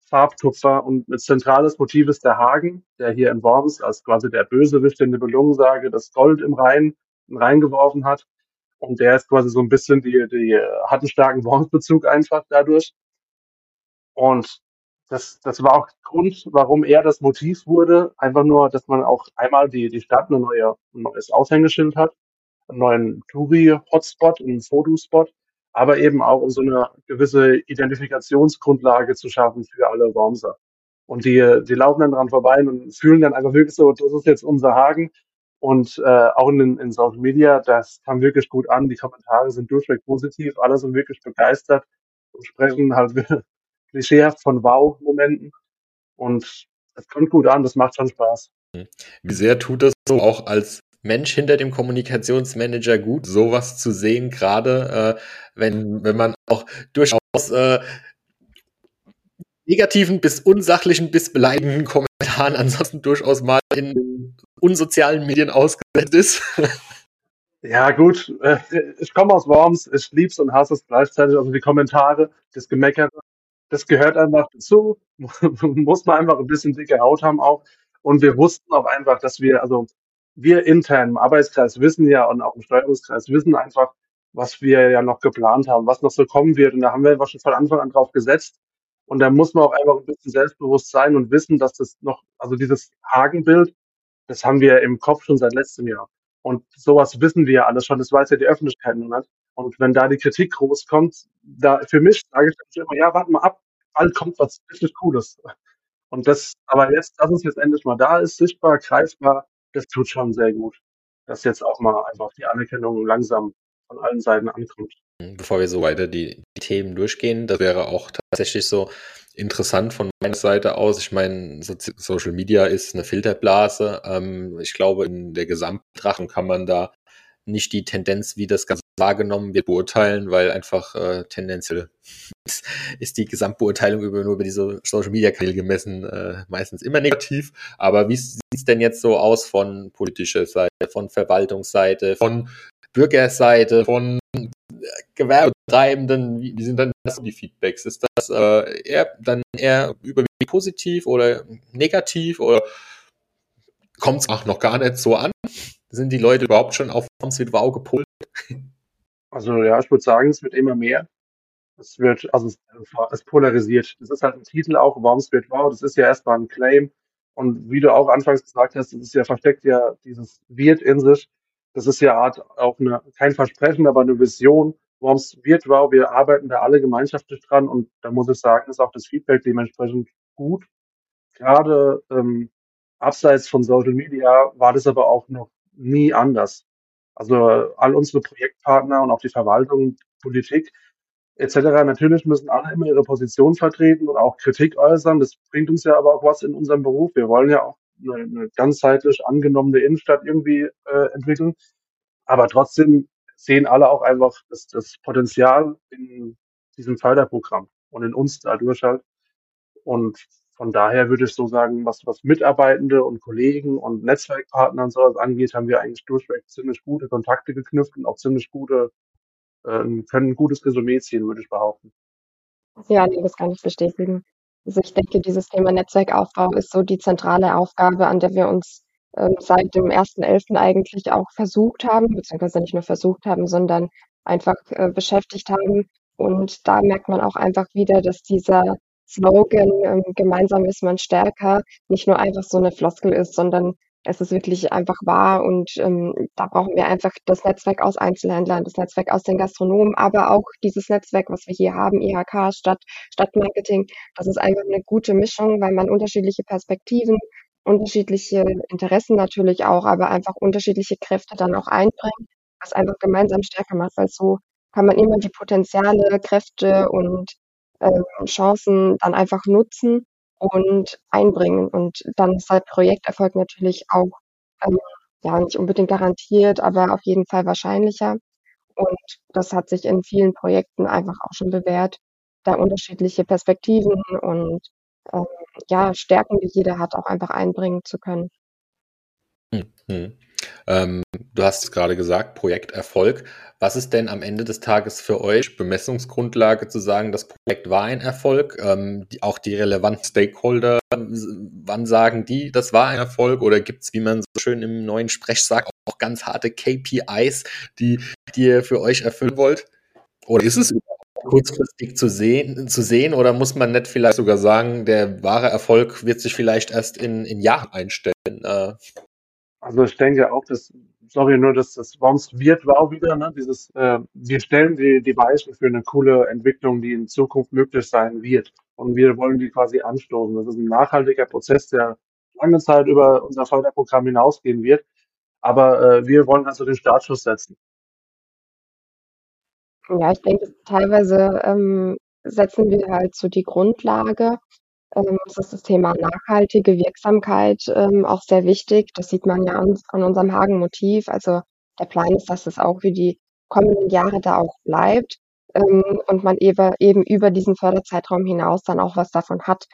Farbtupfer und ein zentrales Motiv ist der Hagen, der hier in Worms als quasi der Bösewicht in der Nibelungensage das Gold im Rhein, im Rhein geworfen hat. Und der ist quasi so ein bisschen die, die hat einen starken Worms-Bezug einfach dadurch. Und das, das war auch Grund, warum er das Motiv wurde. Einfach nur, dass man auch einmal die, die Stadt eine neue, ein neues Aushängeschild hat, einen neuen Touri-Hotspot, einen Fotospot aber eben auch um so eine gewisse Identifikationsgrundlage zu schaffen für alle Wormser. Und die, die laufen dann dran vorbei und fühlen dann einfach wirklich so, das ist jetzt unser Hagen. Und äh, auch in, in Social Media, das kam wirklich gut an. Die Kommentare sind durchweg positiv, alle sind wirklich begeistert und sprechen halt [laughs] klischeehaft von Wow-Momenten. Und es kommt gut an, das macht schon Spaß. Wie sehr tut das so auch als Mensch hinter dem Kommunikationsmanager gut, sowas zu sehen, gerade äh, wenn, wenn man auch durchaus äh, negativen bis unsachlichen bis beleidigenden Kommentaren ansonsten durchaus mal in unsozialen Medien ausgesetzt ist. [laughs] Ja, gut, äh, ich komme aus Worms, ich lieb's und hasse es gleichzeitig. Also die Kommentare, das Gemeckere, das gehört einfach dazu. [laughs] Muss man einfach ein bisschen dicke Haut haben auch. Und wir wussten auch einfach, dass wir, also wir intern im Arbeitskreis wissen ja und auch im Steuerungskreis wissen einfach, was wir ja noch geplant haben, was noch so kommen wird. Und da haben wir einfach schon von Anfang an drauf gesetzt. Und da muss man auch einfach ein bisschen selbstbewusst sein und wissen, dass das noch, also dieses Hagenbild, das haben wir im Kopf schon seit letztem Jahr. Und sowas wissen wir ja alles schon, das weiß ja die Öffentlichkeit noch nicht. Und wenn da die Kritik groß kommt, da für mich sage ich immer, ja, warte mal ab, bald kommt was richtig Cooles. Und das, aber jetzt, dass es jetzt endlich mal da ist, sichtbar, greifbar, das tut schon sehr gut. Dass jetzt auch mal einfach die Anerkennung langsam von allen Seiten ankommt. Bevor wir so weiter die, die Themen durchgehen, das wäre auch tatsächlich so interessant von meiner Seite aus. Ich meine, so Social Media ist eine Filterblase. Ähm, ich glaube, in der Gesamtbetrachtung kann man da nicht die Tendenz, wie das Ganze wahrgenommen wird, beurteilen, weil einfach äh, tendenziell ist, [laughs] ist die Gesamtbeurteilung über, nur über diese Social Media Kanäle gemessen äh, meistens immer negativ. Aber wie sieht es denn jetzt so aus von politischer Seite, von Verwaltungsseite, von Bürgerseite, von Gewerbetreibenden? Wie, wie sind dann das die Feedbacks? Ist das äh, eher dann eher überwiegend positiv oder negativ oder kommt es auch noch gar nicht so an? Sind die Leute überhaupt schon auf wird wow gepolt? Also ja, ich würde sagen, es wird immer mehr. Es wird, also es, es polarisiert. Das ist halt ein Titel auch, Worms wow. Das ist ja erstmal ein Claim. Und wie du auch anfangs gesagt hast, das ist ja versteckt ja dieses wird in sich. Das ist ja Art auch eine, kein Versprechen, aber eine Vision. Worms wird wow. Wir arbeiten da alle gemeinschaftlich dran und da muss ich sagen, ist auch das Feedback dementsprechend gut. Gerade ähm, abseits von Social Media war das aber auch noch nie anders. Also all unsere Projektpartner und auch die Verwaltung, Politik etc. Natürlich müssen alle immer ihre Position vertreten und auch Kritik äußern. Das bringt uns ja aber auch was in unserem Beruf. Wir wollen ja auch eine, eine ganzheitlich angenommene Innenstadt irgendwie äh, entwickeln. Aber trotzdem sehen alle auch einfach das, das Potenzial in diesem Förderprogramm und in uns dadurch halt. Und von daher würde ich so sagen, was, was Mitarbeitende und Kollegen und Netzwerkpartner und sowas angeht, haben wir eigentlich durchweg ziemlich gute Kontakte geknüpft und auch ziemlich gute, äh, können ein gutes Resümee ziehen, würde ich behaupten. Ja, nee, das kann ich bestätigen. Also ich denke, dieses Thema Netzwerkaufbau ist so die zentrale Aufgabe, an der wir uns ähm, seit dem 1.11. eigentlich auch versucht haben, beziehungsweise nicht nur versucht haben, sondern einfach äh, beschäftigt haben. Und da merkt man auch einfach wieder, dass dieser Slogan, ähm, gemeinsam ist man stärker, nicht nur einfach so eine Floskel ist, sondern es ist wirklich einfach wahr und ähm, da brauchen wir einfach das Netzwerk aus Einzelhändlern, das Netzwerk aus den Gastronomen, aber auch dieses Netzwerk, was wir hier haben, IHK, Stadt, Stadtmarketing, das ist einfach eine gute Mischung, weil man unterschiedliche Perspektiven, unterschiedliche Interessen natürlich auch, aber einfach unterschiedliche Kräfte dann auch einbringt, was einfach gemeinsam stärker macht, weil so kann man immer die Potenziale, Kräfte und ähm, Chancen dann einfach nutzen und einbringen. Und dann ist halt Projekterfolg natürlich auch, ähm, ja, nicht unbedingt garantiert, aber auf jeden Fall wahrscheinlicher. Und das hat sich in vielen Projekten einfach auch schon bewährt, da unterschiedliche Perspektiven und ähm, ja, Stärken, die jeder hat, auch einfach einbringen zu können. Mhm. Ähm, du hast gerade gesagt, Projekterfolg. Was ist denn am Ende des Tages für euch Bemessungsgrundlage zu sagen, das Projekt war ein Erfolg? Ähm, die, auch die relevanten Stakeholder, wann sagen die, das war ein Erfolg? Oder gibt es, wie man so schön im neuen Sprech sagt, auch ganz harte KPIs, die, die ihr für euch erfüllen wollt? Oder ist es kurzfristig zu sehen, zu sehen oder muss man nicht vielleicht sogar sagen, der wahre Erfolg wird sich vielleicht erst in, in Jahren einstellen? Äh, also ich denke auch, dass, sorry, nur dass das Worms wird wow wieder, ne? Dieses, äh, wir stellen die, die Weichen für eine coole Entwicklung, die in Zukunft möglich sein wird. Und wir wollen die quasi anstoßen. Das ist ein nachhaltiger Prozess, der lange Zeit über unser Förderprogramm hinausgehen wird. Aber äh, wir wollen also den Startschuss setzen. Ja, ich denke, teilweise ähm, setzen wir halt so die Grundlage ähm, es ist das Thema nachhaltige Wirksamkeit ähm, auch sehr wichtig. Das sieht man ja an, an unserem Hagen-Motiv. Also der Plan ist, dass es auch für die kommenden Jahre da auch bleibt ähm, und man eben, eben über diesen Förderzeitraum hinaus dann auch was davon hat.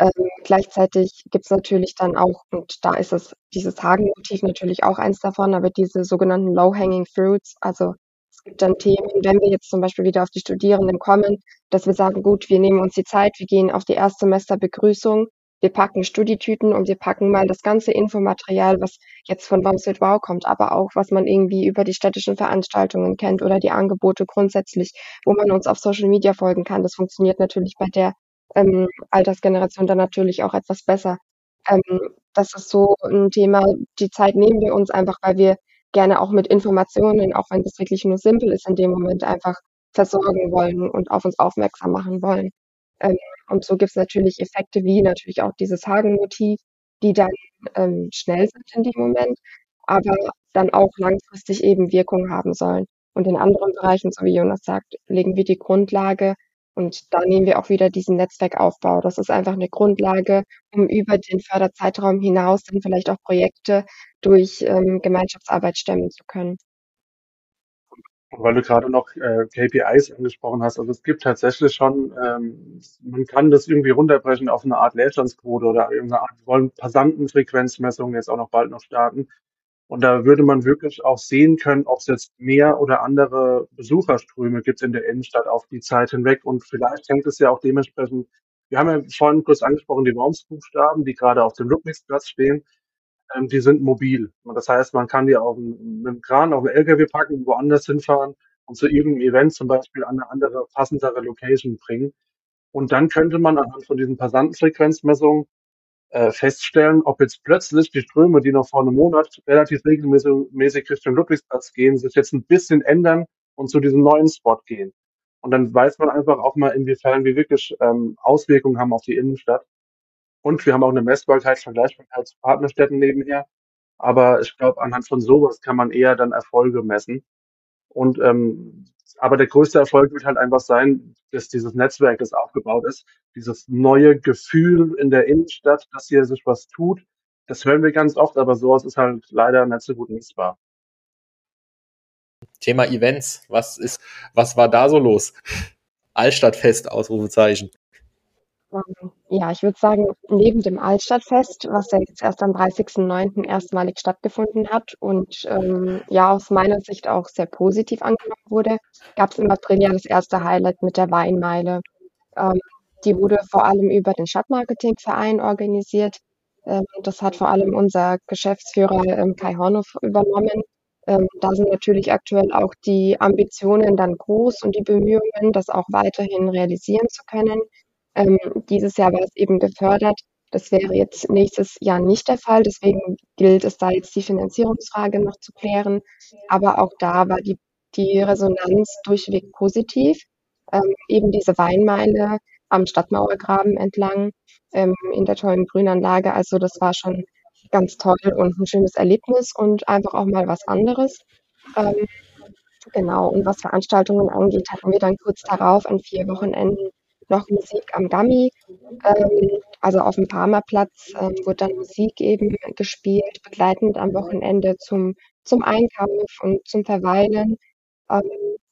Ähm, gleichzeitig gibt es natürlich dann auch, und da ist es dieses Hagen-Motiv natürlich auch eins davon, aber diese sogenannten Low-Hanging Fruits, also es gibt dann Themen, wenn wir jetzt zum Beispiel wieder auf die Studierenden kommen, dass wir sagen, gut, wir nehmen uns die Zeit, wir gehen auf die Erstsemesterbegrüßung wir packen Studietüten und wir packen mal das ganze Infomaterial, was jetzt von Bumswit Wow kommt, aber auch was man irgendwie über die städtischen Veranstaltungen kennt oder die Angebote grundsätzlich, wo man uns auf Social Media folgen kann. Das funktioniert natürlich bei der ähm, Altersgeneration dann natürlich auch etwas besser. Ähm, das ist so ein Thema, die Zeit nehmen wir uns einfach, weil wir gerne auch mit Informationen, auch wenn das wirklich nur simpel ist, in dem Moment einfach versorgen wollen und auf uns aufmerksam machen wollen. Ähm, und so gibt es natürlich Effekte wie natürlich auch dieses Hagenmotiv, die dann ähm, schnell sind in dem Moment, aber dann auch langfristig eben Wirkung haben sollen. Und in anderen Bereichen, so wie Jonas sagt, legen wir die Grundlage und da nehmen wir auch wieder diesen Netzwerkaufbau. Das ist einfach eine Grundlage, um über den Förderzeitraum hinaus dann vielleicht auch Projekte durch ähm, Gemeinschaftsarbeit stemmen zu können. Weil du gerade noch äh, KPIs angesprochen hast, also es gibt tatsächlich schon, ähm, man kann das irgendwie runterbrechen auf eine Art Leerstandsquote oder irgendeine Art, wir wollen Passantenfrequenzmessungen jetzt auch noch bald noch starten. Und da würde man wirklich auch sehen können, ob es jetzt mehr oder andere Besucherströme gibt in der Innenstadt auf die Zeit hinweg. Und vielleicht hängt es ja auch dementsprechend, wir haben ja vorhin kurz angesprochen, die Wormsbuchstaben, die gerade auf dem Ludwigsplatz stehen, ähm, die sind mobil. Und das heißt, man kann die auf einen Kran, auf einen LKW packen, woanders hinfahren und zu irgendeinem Event zum Beispiel an eine andere, passendere Location bringen. Und dann könnte man anhand von diesen Passantenfrequenzmessungen äh, feststellen, ob jetzt plötzlich die Ströme, die noch vor einem Monat relativ regelmäßig Richtung Ludwigsplatz gehen, sich jetzt ein bisschen ändern und zu diesem neuen Spot gehen. Und dann weiß man einfach auch mal, inwiefern wir wirklich ähm, Auswirkungen haben auf die Innenstadt. Und wir haben auch eine Messbarkeit, Vergleichbarkeit zu Partnerstädten nebenher. Aber ich glaube, anhand von sowas kann man eher dann Erfolge messen. Und ähm, aber der größte Erfolg wird halt einfach sein, dass dieses Netzwerk, das aufgebaut ist, dieses neue Gefühl in der Innenstadt, dass hier sich was tut, das hören wir ganz oft, aber sowas ist halt leider nicht so gut messbar. Thema Events, was ist, was war da so los? Altstadtfest, Ausrufezeichen. Ähm, ja, ich würde sagen, neben dem Altstadtfest, was ja jetzt erst am 30.09. erstmalig stattgefunden hat und ähm, ja aus meiner Sicht auch sehr positiv angenommen wurde, gab es im April ja das erste Highlight mit der Weinmeile. Ähm, die wurde vor allem über den Stadtmarketingverein organisiert. Ähm, das hat vor allem unser Geschäftsführer ähm, Kai Hornow übernommen. Ähm, da sind natürlich aktuell auch die Ambitionen dann groß und die Bemühungen, das auch weiterhin realisieren zu können. Ähm, dieses Jahr war es eben gefördert. Das wäre jetzt nächstes Jahr nicht der Fall. Deswegen gilt es da jetzt die Finanzierungsfrage noch zu klären. Aber auch da war die, die Resonanz durchweg positiv. Ähm, eben diese Weinmeile am Stadtmauergraben entlang ähm, in der tollen Grünanlage. Also das war schon ganz toll und ein schönes Erlebnis und einfach auch mal was anderes. Ähm, genau, und was Veranstaltungen angeht, hatten wir dann kurz darauf an vier Wochenenden noch Musik am Gummy. Ähm, also auf dem Parmerplatz ähm, wird dann Musik eben gespielt, begleitend am Wochenende zum, zum Einkauf und zum Verweilen. Ähm,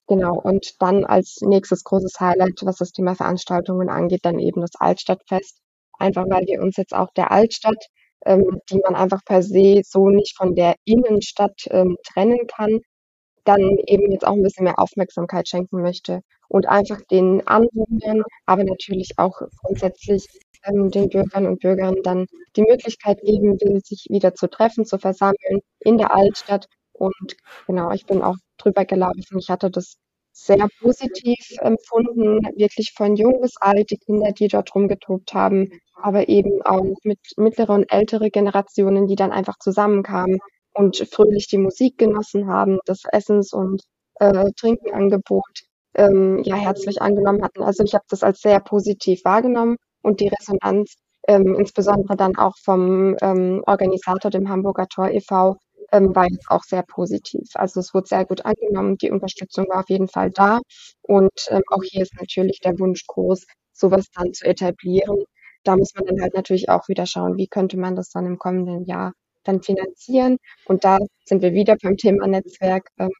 genau, und dann als nächstes großes Highlight, was das Thema Veranstaltungen angeht, dann eben das Altstadtfest. Einfach weil wir uns jetzt auch der Altstadt, ähm, die man einfach per se so nicht von der Innenstadt ähm, trennen kann, dann eben jetzt auch ein bisschen mehr Aufmerksamkeit schenken möchte und einfach den Anwohnern, aber natürlich auch grundsätzlich ähm, den Bürgern und Bürgern dann die Möglichkeit geben will, sich wieder zu treffen, zu versammeln in der Altstadt. Und genau, ich bin auch drüber gelaufen. Ich hatte das sehr positiv empfunden, wirklich von jung bis alt, die Kinder, die dort rumgetobt haben, aber eben auch mit mittlere und ältere Generationen, die dann einfach zusammenkamen und fröhlich die Musik genossen haben, das Essens- und äh, Trinkenangebot ähm, ja herzlich angenommen hatten. Also ich habe das als sehr positiv wahrgenommen und die Resonanz, ähm, insbesondere dann auch vom ähm, Organisator, dem Hamburger Tor e.V., ähm, war jetzt auch sehr positiv. Also es wurde sehr gut angenommen, die Unterstützung war auf jeden Fall da und ähm, auch hier ist natürlich der Wunsch groß, sowas dann zu etablieren. Da muss man dann halt natürlich auch wieder schauen, wie könnte man das dann im kommenden Jahr dann finanzieren. Und da sind wir wieder beim Thema Netzwerk. Ähm,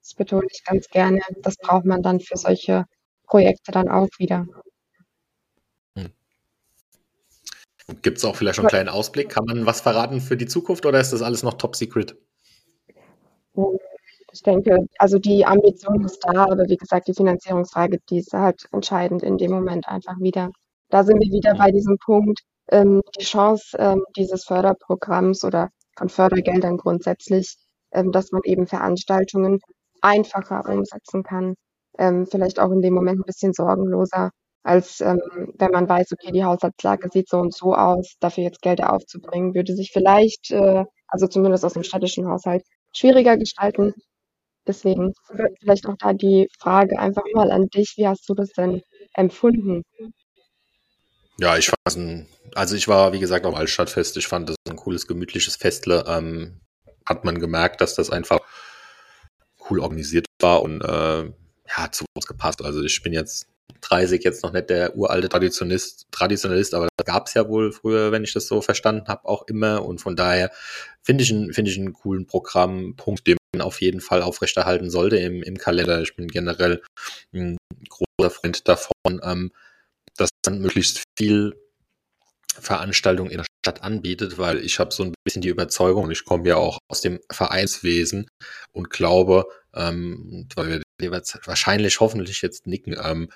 das betone ich ganz gerne. Das braucht man dann für solche Projekte dann auch wieder. Hm. Gibt es auch vielleicht schon einen kleinen Ausblick? Kann man was verraten für die Zukunft oder ist das alles noch top secret? Ich denke, also die Ambition ist da, aber wie gesagt, die Finanzierungsfrage, die ist halt entscheidend in dem Moment einfach wieder. Da sind wir wieder bei diesem Punkt, ähm, die Chance ähm, dieses Förderprogramms oder von Fördergeldern grundsätzlich, ähm, dass man eben Veranstaltungen einfacher umsetzen kann, ähm, vielleicht auch in dem Moment ein bisschen sorgenloser, als ähm, wenn man weiß, okay, die Haushaltslage sieht so und so aus, dafür jetzt Gelder aufzubringen, würde sich vielleicht, äh, also zumindest aus dem städtischen Haushalt, schwieriger gestalten. Deswegen vielleicht auch da die Frage einfach mal an dich, wie hast du das denn empfunden? Ja, ich fand ein, also ich war, wie gesagt, am Altstadtfest. Ich fand das ein cooles, gemütliches Festle. Ähm, hat man gemerkt, dass das einfach cool organisiert war und äh, ja, zu uns gepasst. Also ich bin jetzt 30, jetzt noch nicht der uralte Traditionist, Traditionalist, aber das gab es ja wohl früher, wenn ich das so verstanden habe, auch immer. Und von daher finde ich, ein, finde ich einen coolen Programmpunkt, den man auf jeden Fall aufrechterhalten sollte im, im Kalender. Ich bin generell ein großer Freund davon, ähm, dass man möglichst viel Veranstaltung in der Stadt anbietet, weil ich habe so ein bisschen die Überzeugung, ich komme ja auch aus dem Vereinswesen und glaube, ähm, weil wir wahrscheinlich hoffentlich jetzt nicken, ähm,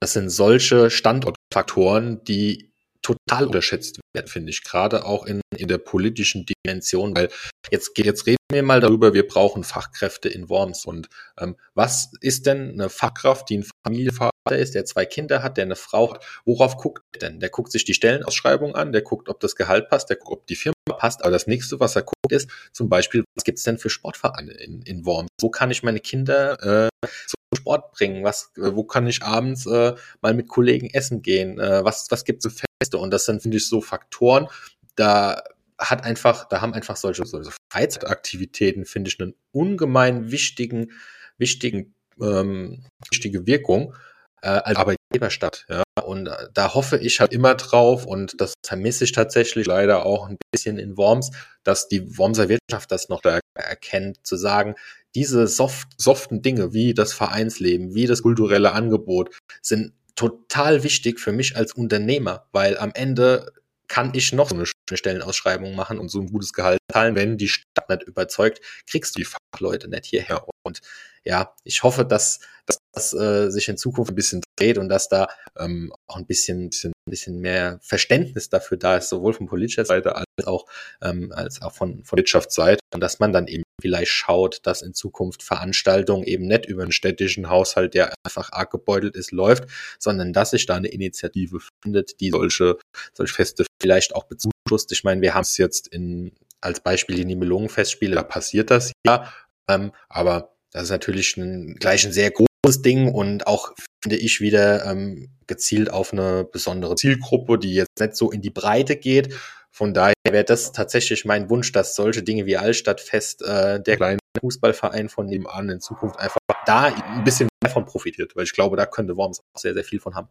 das sind solche Standortfaktoren, die total unterschätzt werden, finde ich, gerade auch in, in der politischen Dimension, weil jetzt, jetzt reden wir mal darüber, wir brauchen Fachkräfte in Worms und ähm, was ist denn eine Fachkraft, die ein Familienvater ist, der zwei Kinder hat, der eine Frau hat, worauf guckt er denn? Der guckt sich die Stellenausschreibung an, der guckt, ob das Gehalt passt, der guckt, ob die Firma passt, aber das nächste, was er guckt, ist zum Beispiel, was gibt es denn für Sportvereine in, in Worms? Wo kann ich meine Kinder äh, zum Sport bringen? Was, äh, wo kann ich abends äh, mal mit Kollegen essen gehen? Äh, was, was gibt es für Feste? Und das sind, finde ich, so Faktoren, da hat einfach, da haben einfach solche, solche Freizeitaktivitäten, finde ich, einen ungemein wichtigen, wichtigen, ähm, wichtige Wirkung äh, als Arbeitgeberstadt. Ja? Und äh, da hoffe ich halt immer drauf und das vermisse ich tatsächlich leider auch ein bisschen in Worms, dass die Wormser Wirtschaft das noch da erkennt, zu sagen, diese soft, soften Dinge wie das Vereinsleben, wie das kulturelle Angebot sind total wichtig für mich als Unternehmer, weil am Ende kann ich noch so eine Stellenausschreibung machen und so ein gutes Gehalt zahlen. Wenn die Stadt nicht überzeugt, kriegst du die Fachleute nicht hierher. Und ja, ich hoffe, dass, dass das äh, sich in Zukunft ein bisschen dreht und dass da ähm, auch ein bisschen, bisschen, bisschen mehr Verständnis dafür da ist, sowohl von politischer Seite als auch, ähm, als auch von, von Wirtschaftsseite und dass man dann eben vielleicht schaut, dass in Zukunft Veranstaltungen eben nicht über einen städtischen Haushalt, der einfach arg gebeutelt ist, läuft, sondern dass sich da eine Initiative findet, die solche, solche Feste vielleicht auch bezuschusst. Ich meine, wir haben es jetzt in, als Beispiel die Nibelungenfestspiele, da passiert das ja, ähm, aber das ist natürlich ein, gleich ein sehr großes Ding und auch, finde ich, wieder ähm, gezielt auf eine besondere Zielgruppe, die jetzt nicht so in die Breite geht. Von daher wäre das tatsächlich mein Wunsch, dass solche Dinge wie Altstadtfest, äh, der kleine Fußballverein von nebenan in Zukunft einfach da ein bisschen mehr von profitiert, weil ich glaube, da könnte Worms auch sehr, sehr viel von haben.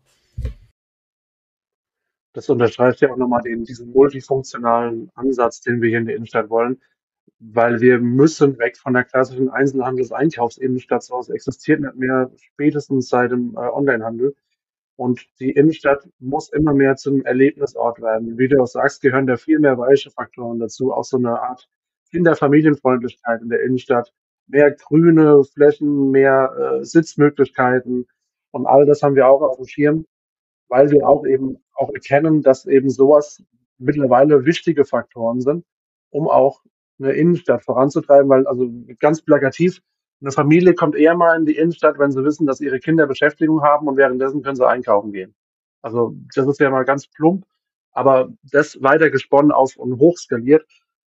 Das unterstreicht ja auch nochmal den, diesen multifunktionalen Ansatz, den wir hier in der Innenstadt wollen, weil wir müssen weg von der klassischen Einzelhandels-Einkaufsinnenstadt. So existiert nicht mehr spätestens seit dem äh, Onlinehandel. Und die Innenstadt muss immer mehr zum Erlebnisort werden. Wie du auch sagst, gehören da viel mehr weiche Faktoren dazu. Auch so eine Art Kinderfamilienfreundlichkeit in der Innenstadt. Mehr grüne Flächen, mehr äh, Sitzmöglichkeiten. Und all das haben wir auch auf dem Schirm weil wir auch eben auch erkennen, dass eben sowas mittlerweile wichtige Faktoren sind, um auch eine Innenstadt voranzutreiben, weil also ganz plakativ, eine Familie kommt eher mal in die Innenstadt, wenn sie wissen, dass ihre Kinder Beschäftigung haben und währenddessen können sie einkaufen gehen. Also das ist ja mal ganz plump, aber das weiter gesponnen auf und hochskaliert,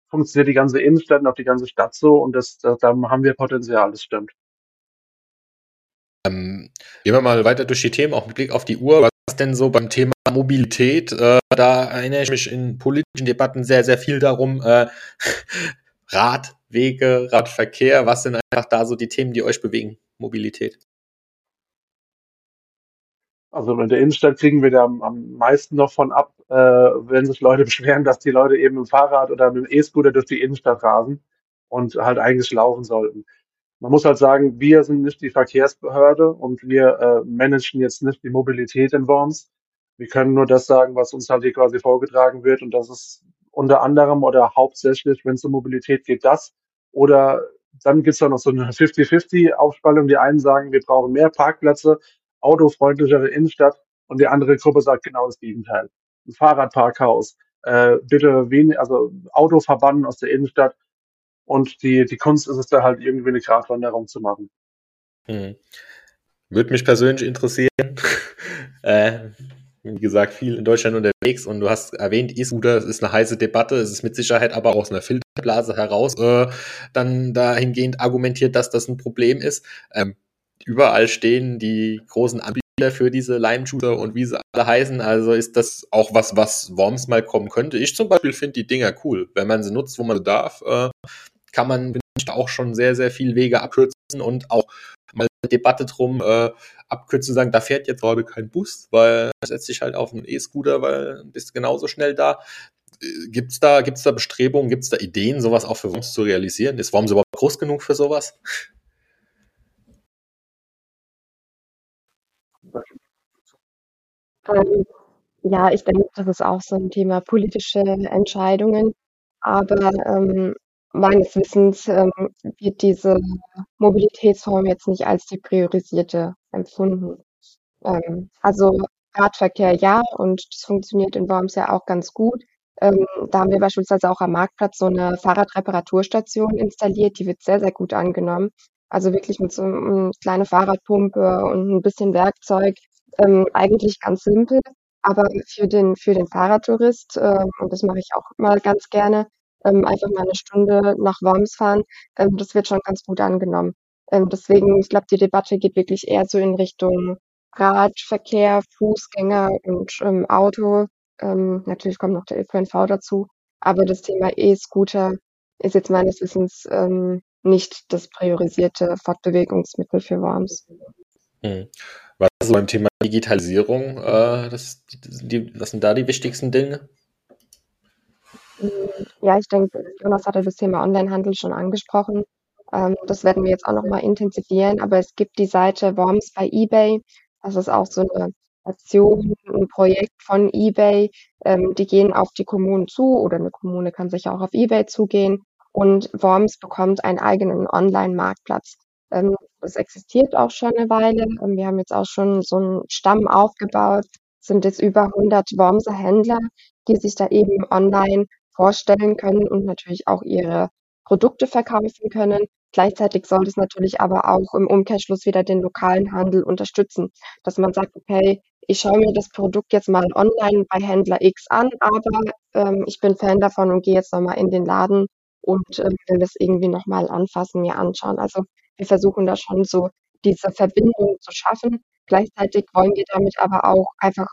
funktioniert die ganze Innenstadt und auch die ganze Stadt so und das, da, da haben wir Potenzial, das stimmt. Ähm, gehen wir mal weiter durch die Themen, auch mit Blick auf die Uhr. Was denn so beim Thema Mobilität? Äh, da erinnere ich mich in politischen Debatten sehr, sehr viel darum. Äh, [laughs] Radwege, Radverkehr, was sind einfach da so die Themen, die euch bewegen? Mobilität. Also in der Innenstadt kriegen wir da am, meisten noch von ab, äh, wenn sich Leute [laughs] beschweren, dass die Leute eben dem Fahrrad oder mit dem E-Scooter durch die Innenstadt rasen und halt eigentlich laufen sollten. Man muss halt sagen, wir sind nicht die Verkehrsbehörde und wir äh, managen jetzt nicht die Mobilität in Worms. Wir können nur das sagen, was uns halt hier quasi vorgetragen wird und das ist unter anderem oder hauptsächlich, wenn es um Mobilität geht, das. Oder dann gibt es da noch so eine 50-50-Aufspaltung. Die einen sagen, wir brauchen mehr Parkplätze, autofreundlichere Innenstadt und die andere Gruppe sagt genau das Gegenteil. ein Fahrradparkhaus, äh, bitte wenig, also Auto verbannen aus der Innenstadt. Und die, die Kunst ist es da halt irgendwie eine Gratwanderung zu machen. Hm. Würde mich persönlich interessieren. [laughs] äh, wie gesagt, viel in Deutschland unterwegs und du hast erwähnt, E-Scooter ist eine heiße Debatte, es ist mit Sicherheit aber aus einer Filterblase heraus äh, dann dahingehend argumentiert, dass das ein Problem ist. Ähm, überall stehen die großen Anbieter für diese Lime-Shooter und wie sie alle heißen. Also ist das auch was, was Worms mal kommen könnte. Ich zum Beispiel finde die Dinger cool. Wenn man sie nutzt, wo man darf, äh, kann man auch schon sehr, sehr viel Wege abkürzen und auch Debatte drum äh, abkürzen, sagen, da fährt jetzt gerade kein Bus, weil setzt sich halt auf einen E-Scooter, weil bist genauso schnell da. Äh, gibt's da, gibt's da Bestrebungen, gibt's da Ideen, sowas auch für Worms zu realisieren? Ist Worms überhaupt groß genug für sowas? Ähm, ja, ich denke, das ist auch so ein Thema politische Entscheidungen. Aber ähm, meines Wissens ähm, wird diese Mobilitätsform jetzt nicht als die priorisierte empfunden. Ähm, also Radverkehr ja, und das funktioniert in Worms ja auch ganz gut. Ähm, da haben wir beispielsweise auch am Marktplatz so eine Fahrradreparaturstation installiert, die wird sehr, sehr gut angenommen. Also wirklich mit so einer kleinen Fahrradpumpe und ein bisschen Werkzeug ähm, eigentlich ganz simpel, aber für den, für den Fahrradtourist, ähm, und das mache ich auch mal ganz gerne, ähm, einfach mal eine Stunde nach Worms fahren, ähm, das wird schon ganz gut angenommen. Ähm, deswegen, ich glaube, die Debatte geht wirklich eher so in Richtung Radverkehr, Fußgänger und ähm, Auto. Ähm, natürlich kommt noch der ÖPNV dazu, aber das Thema E-Scooter ist jetzt meines Wissens ähm, nicht das priorisierte Fortbewegungsmittel für Worms. Hm. Was ist beim Thema Digitalisierung? Äh, das, die, was sind da die wichtigsten Dinge? Ja, ich denke, Jonas hatte das Thema Onlinehandel schon angesprochen. Ähm, das werden wir jetzt auch nochmal intensivieren, aber es gibt die Seite Worms bei eBay. Das ist auch so eine Aktion, ein Projekt von eBay. Ähm, die gehen auf die Kommunen zu oder eine Kommune kann sich auch auf eBay zugehen und Worms bekommt einen eigenen Online-Marktplatz. Ähm, das existiert auch schon eine Weile. Ähm, wir haben jetzt auch schon so einen Stamm aufgebaut, sind jetzt über 100 Wormser Händler, die sich da eben online vorstellen können und natürlich auch ihre Produkte verkaufen können. Gleichzeitig soll es natürlich aber auch im Umkehrschluss wieder den lokalen Handel unterstützen, dass man sagt, okay, ich schaue mir das Produkt jetzt mal online bei Händler X an, aber ähm, ich bin Fan davon und gehe jetzt nochmal in den Laden und äh, will das irgendwie nochmal anfassen, mir anschauen. Also wir versuchen da schon so diese Verbindung zu schaffen. Gleichzeitig wollen wir damit aber auch einfach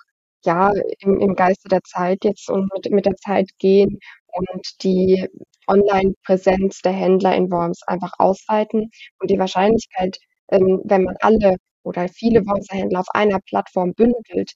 ja im, im Geiste der Zeit jetzt und mit, mit der Zeit gehen und die Online-Präsenz der Händler in Worms einfach ausweiten und die Wahrscheinlichkeit, ähm, wenn man alle oder viele Wormser Händler auf einer Plattform bündelt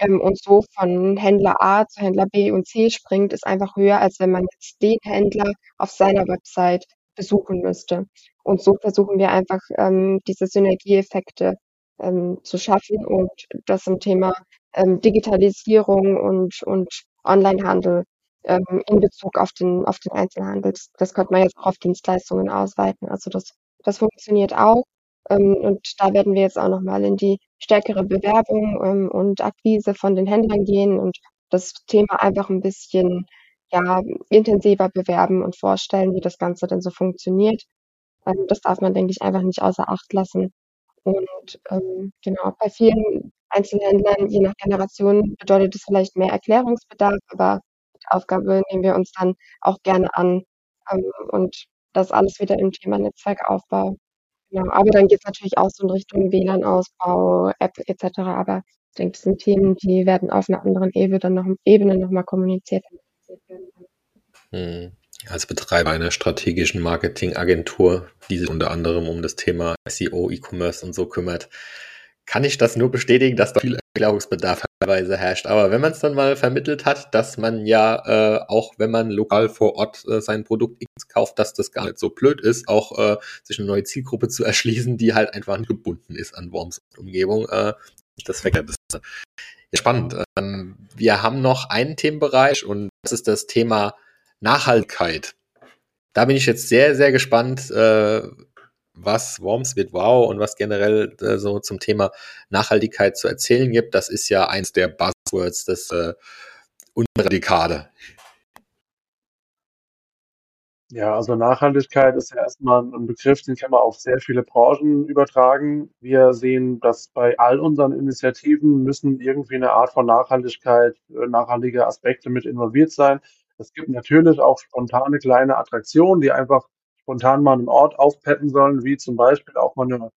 ähm, und so von Händler A zu Händler B und C springt, ist einfach höher, als wenn man jetzt den Händler auf seiner Website besuchen müsste. Und so versuchen wir einfach, ähm, diese Synergieeffekte ähm, zu schaffen und das im Thema ähm, Digitalisierung und, und Onlinehandel ähm, in Bezug auf den, auf den Einzelhandel. Das, das könnte man jetzt auch auf Dienstleistungen ausweiten. Also das, das funktioniert auch. Ähm, und da werden wir jetzt auch nochmal in die stärkere Bewerbung ähm, und Akquise von den Händlern gehen und das Thema einfach ein bisschen ja, intensiver bewerben und vorstellen, wie das Ganze denn so funktioniert. Ähm, das darf man, denke ich, einfach nicht außer Acht lassen. Und ähm, genau, bei vielen Einzelhändlern, je nach Generation, bedeutet es vielleicht mehr Erklärungsbedarf, aber die Aufgabe nehmen wir uns dann auch gerne an. Ähm, und das alles wieder im Thema Netzwerkaufbau. Genau, aber dann geht es natürlich auch so in Richtung WLAN-Ausbau, App etc. Aber ich denke, das sind Themen, die werden auf einer anderen Ebene dann noch, Ebene nochmal kommuniziert. Hm. Als Betreiber einer strategischen Marketingagentur, die sich unter anderem um das Thema SEO, E-Commerce und so kümmert, kann ich das nur bestätigen, dass da viel Erklärungsbedarf teilweise herrscht. Aber wenn man es dann mal vermittelt hat, dass man ja äh, auch, wenn man lokal vor Ort äh, sein Produkt kauft, dass das gar nicht so blöd ist, auch äh, sich eine neue Zielgruppe zu [laughs] erschließen, die halt einfach gebunden ist an Worms Umgebung. Äh, das wäre ja, spannend. Ähm, wir haben noch einen Themenbereich und das ist das Thema Nachhaltigkeit. Da bin ich jetzt sehr, sehr gespannt, äh, was Worms wird wow und was generell äh, so zum Thema Nachhaltigkeit zu erzählen gibt. Das ist ja eins der Buzzwords des äh, unsere Dekade? Ja, also Nachhaltigkeit ist ja erstmal ein Begriff, den kann man auf sehr viele Branchen übertragen. Wir sehen, dass bei all unseren Initiativen müssen irgendwie eine Art von Nachhaltigkeit, äh, nachhaltige Aspekte mit involviert sein. Es gibt natürlich auch spontane kleine Attraktionen, die einfach spontan mal einen Ort aufpeppen sollen, wie zum Beispiel auch mal eine,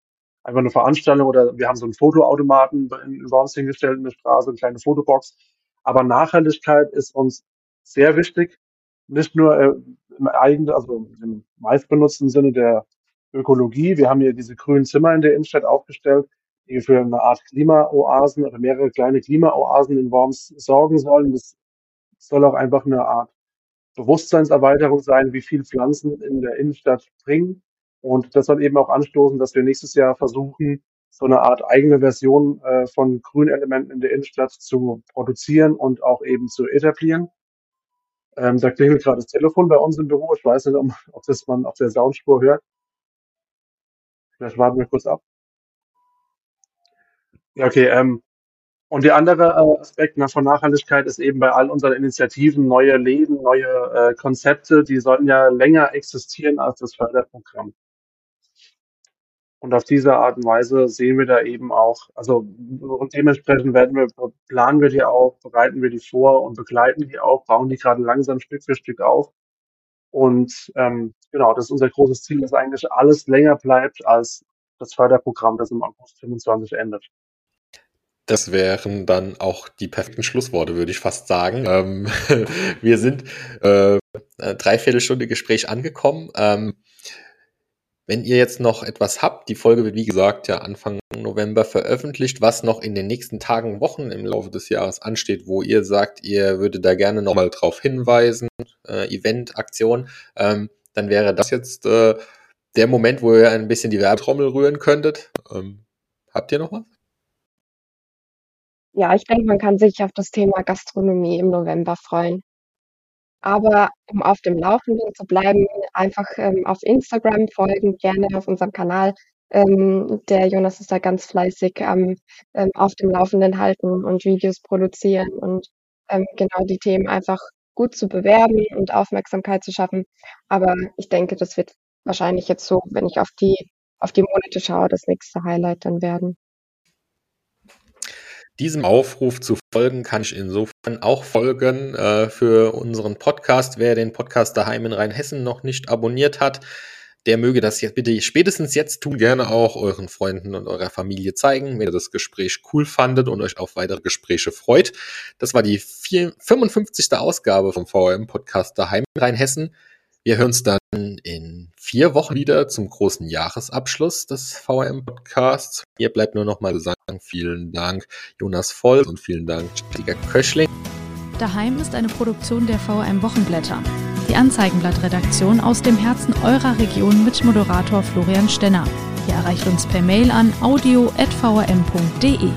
einfach eine Veranstaltung oder wir haben so einen Fotoautomaten in Worms hingestellt in der Straße, eine kleine Fotobox. Aber Nachhaltigkeit ist uns sehr wichtig nicht nur äh, im eigenen, also im meistbenutzten Sinne der Ökologie. Wir haben hier diese grünen Zimmer in der Innenstadt aufgestellt, die für eine Art Klimaoasen oder mehrere kleine Klimaoasen in Worms sorgen sollen. Das soll auch einfach eine Art Bewusstseinserweiterung sein, wie viel Pflanzen in der Innenstadt bringen. Und das soll eben auch anstoßen, dass wir nächstes Jahr versuchen, so eine Art eigene Version äh, von Grünelementen in der Innenstadt zu produzieren und auch eben zu etablieren. Ähm, da klingelt gerade das Telefon bei uns im Büro. Ich weiß nicht, ob das man auf der Soundspur hört. Vielleicht warten wir kurz ab. Ja, okay. Ähm, und der andere äh, Aspekt ne, von Nachhaltigkeit ist eben bei all unseren Initiativen neue Läden, neue äh, Konzepte, die sollten ja länger existieren als das Förderprogramm. Und auf diese Art und Weise sehen wir da eben auch, also und dementsprechend werden wir, planen wir die auch, bereiten wir die vor und begleiten die auch, bauen die gerade langsam Stück für Stück auf. Und ähm, genau, das ist unser großes Ziel, dass eigentlich alles länger bleibt als das Förderprogramm, das im August 25 endet. Das wären dann auch die perfekten Schlussworte, würde ich fast sagen. Ähm, [laughs] wir sind äh, dreiviertel Stunde Gespräch angekommen. Ähm, wenn ihr jetzt noch etwas habt, die Folge wird wie gesagt ja Anfang November veröffentlicht, was noch in den nächsten Tagen, Wochen im Laufe des Jahres ansteht, wo ihr sagt, ihr würdet da gerne nochmal drauf hinweisen, äh, Event, Aktion, ähm, dann wäre das jetzt äh, der Moment, wo ihr ein bisschen die Werbetrommel rühren könntet. Ähm, habt ihr noch was? Ja, ich denke, man kann sich auf das Thema Gastronomie im November freuen. Aber um auf dem Laufenden zu bleiben, einfach, ähm, auf Instagram folgen, gerne auf unserem Kanal. Ähm, der Jonas ist da ganz fleißig am, ähm, auf dem Laufenden halten und Videos produzieren und, ähm, genau die Themen einfach gut zu bewerben und Aufmerksamkeit zu schaffen. Aber ich denke, das wird wahrscheinlich jetzt so, wenn ich auf die auf die Monate schaue, das nächste Highlight dann werden. Diesem Aufruf zu folgen kann ich insofern auch folgen äh, für unseren Podcast. Wer den Podcast daheim in Rheinhessen noch nicht abonniert hat, der möge das jetzt bitte spätestens jetzt tun. Gerne auch euren Freunden und eurer Familie zeigen, wenn ihr das Gespräch cool fandet und euch auf weitere Gespräche freut. Das war die 55. Ausgabe vom VRM Podcast daheim in Rheinhessen. Wir hören uns dann in vier Wochen wieder zum großen Jahresabschluss des VRM-Podcasts. Hier bleibt nur noch mal sagen, vielen Dank Jonas Voll und vielen Dank Jessica Köchling. Daheim ist eine Produktion der VRM Wochenblätter. Die Anzeigenblattredaktion aus dem Herzen eurer Region mit Moderator Florian Stenner. Ihr erreicht uns per Mail an audio.vrm.de.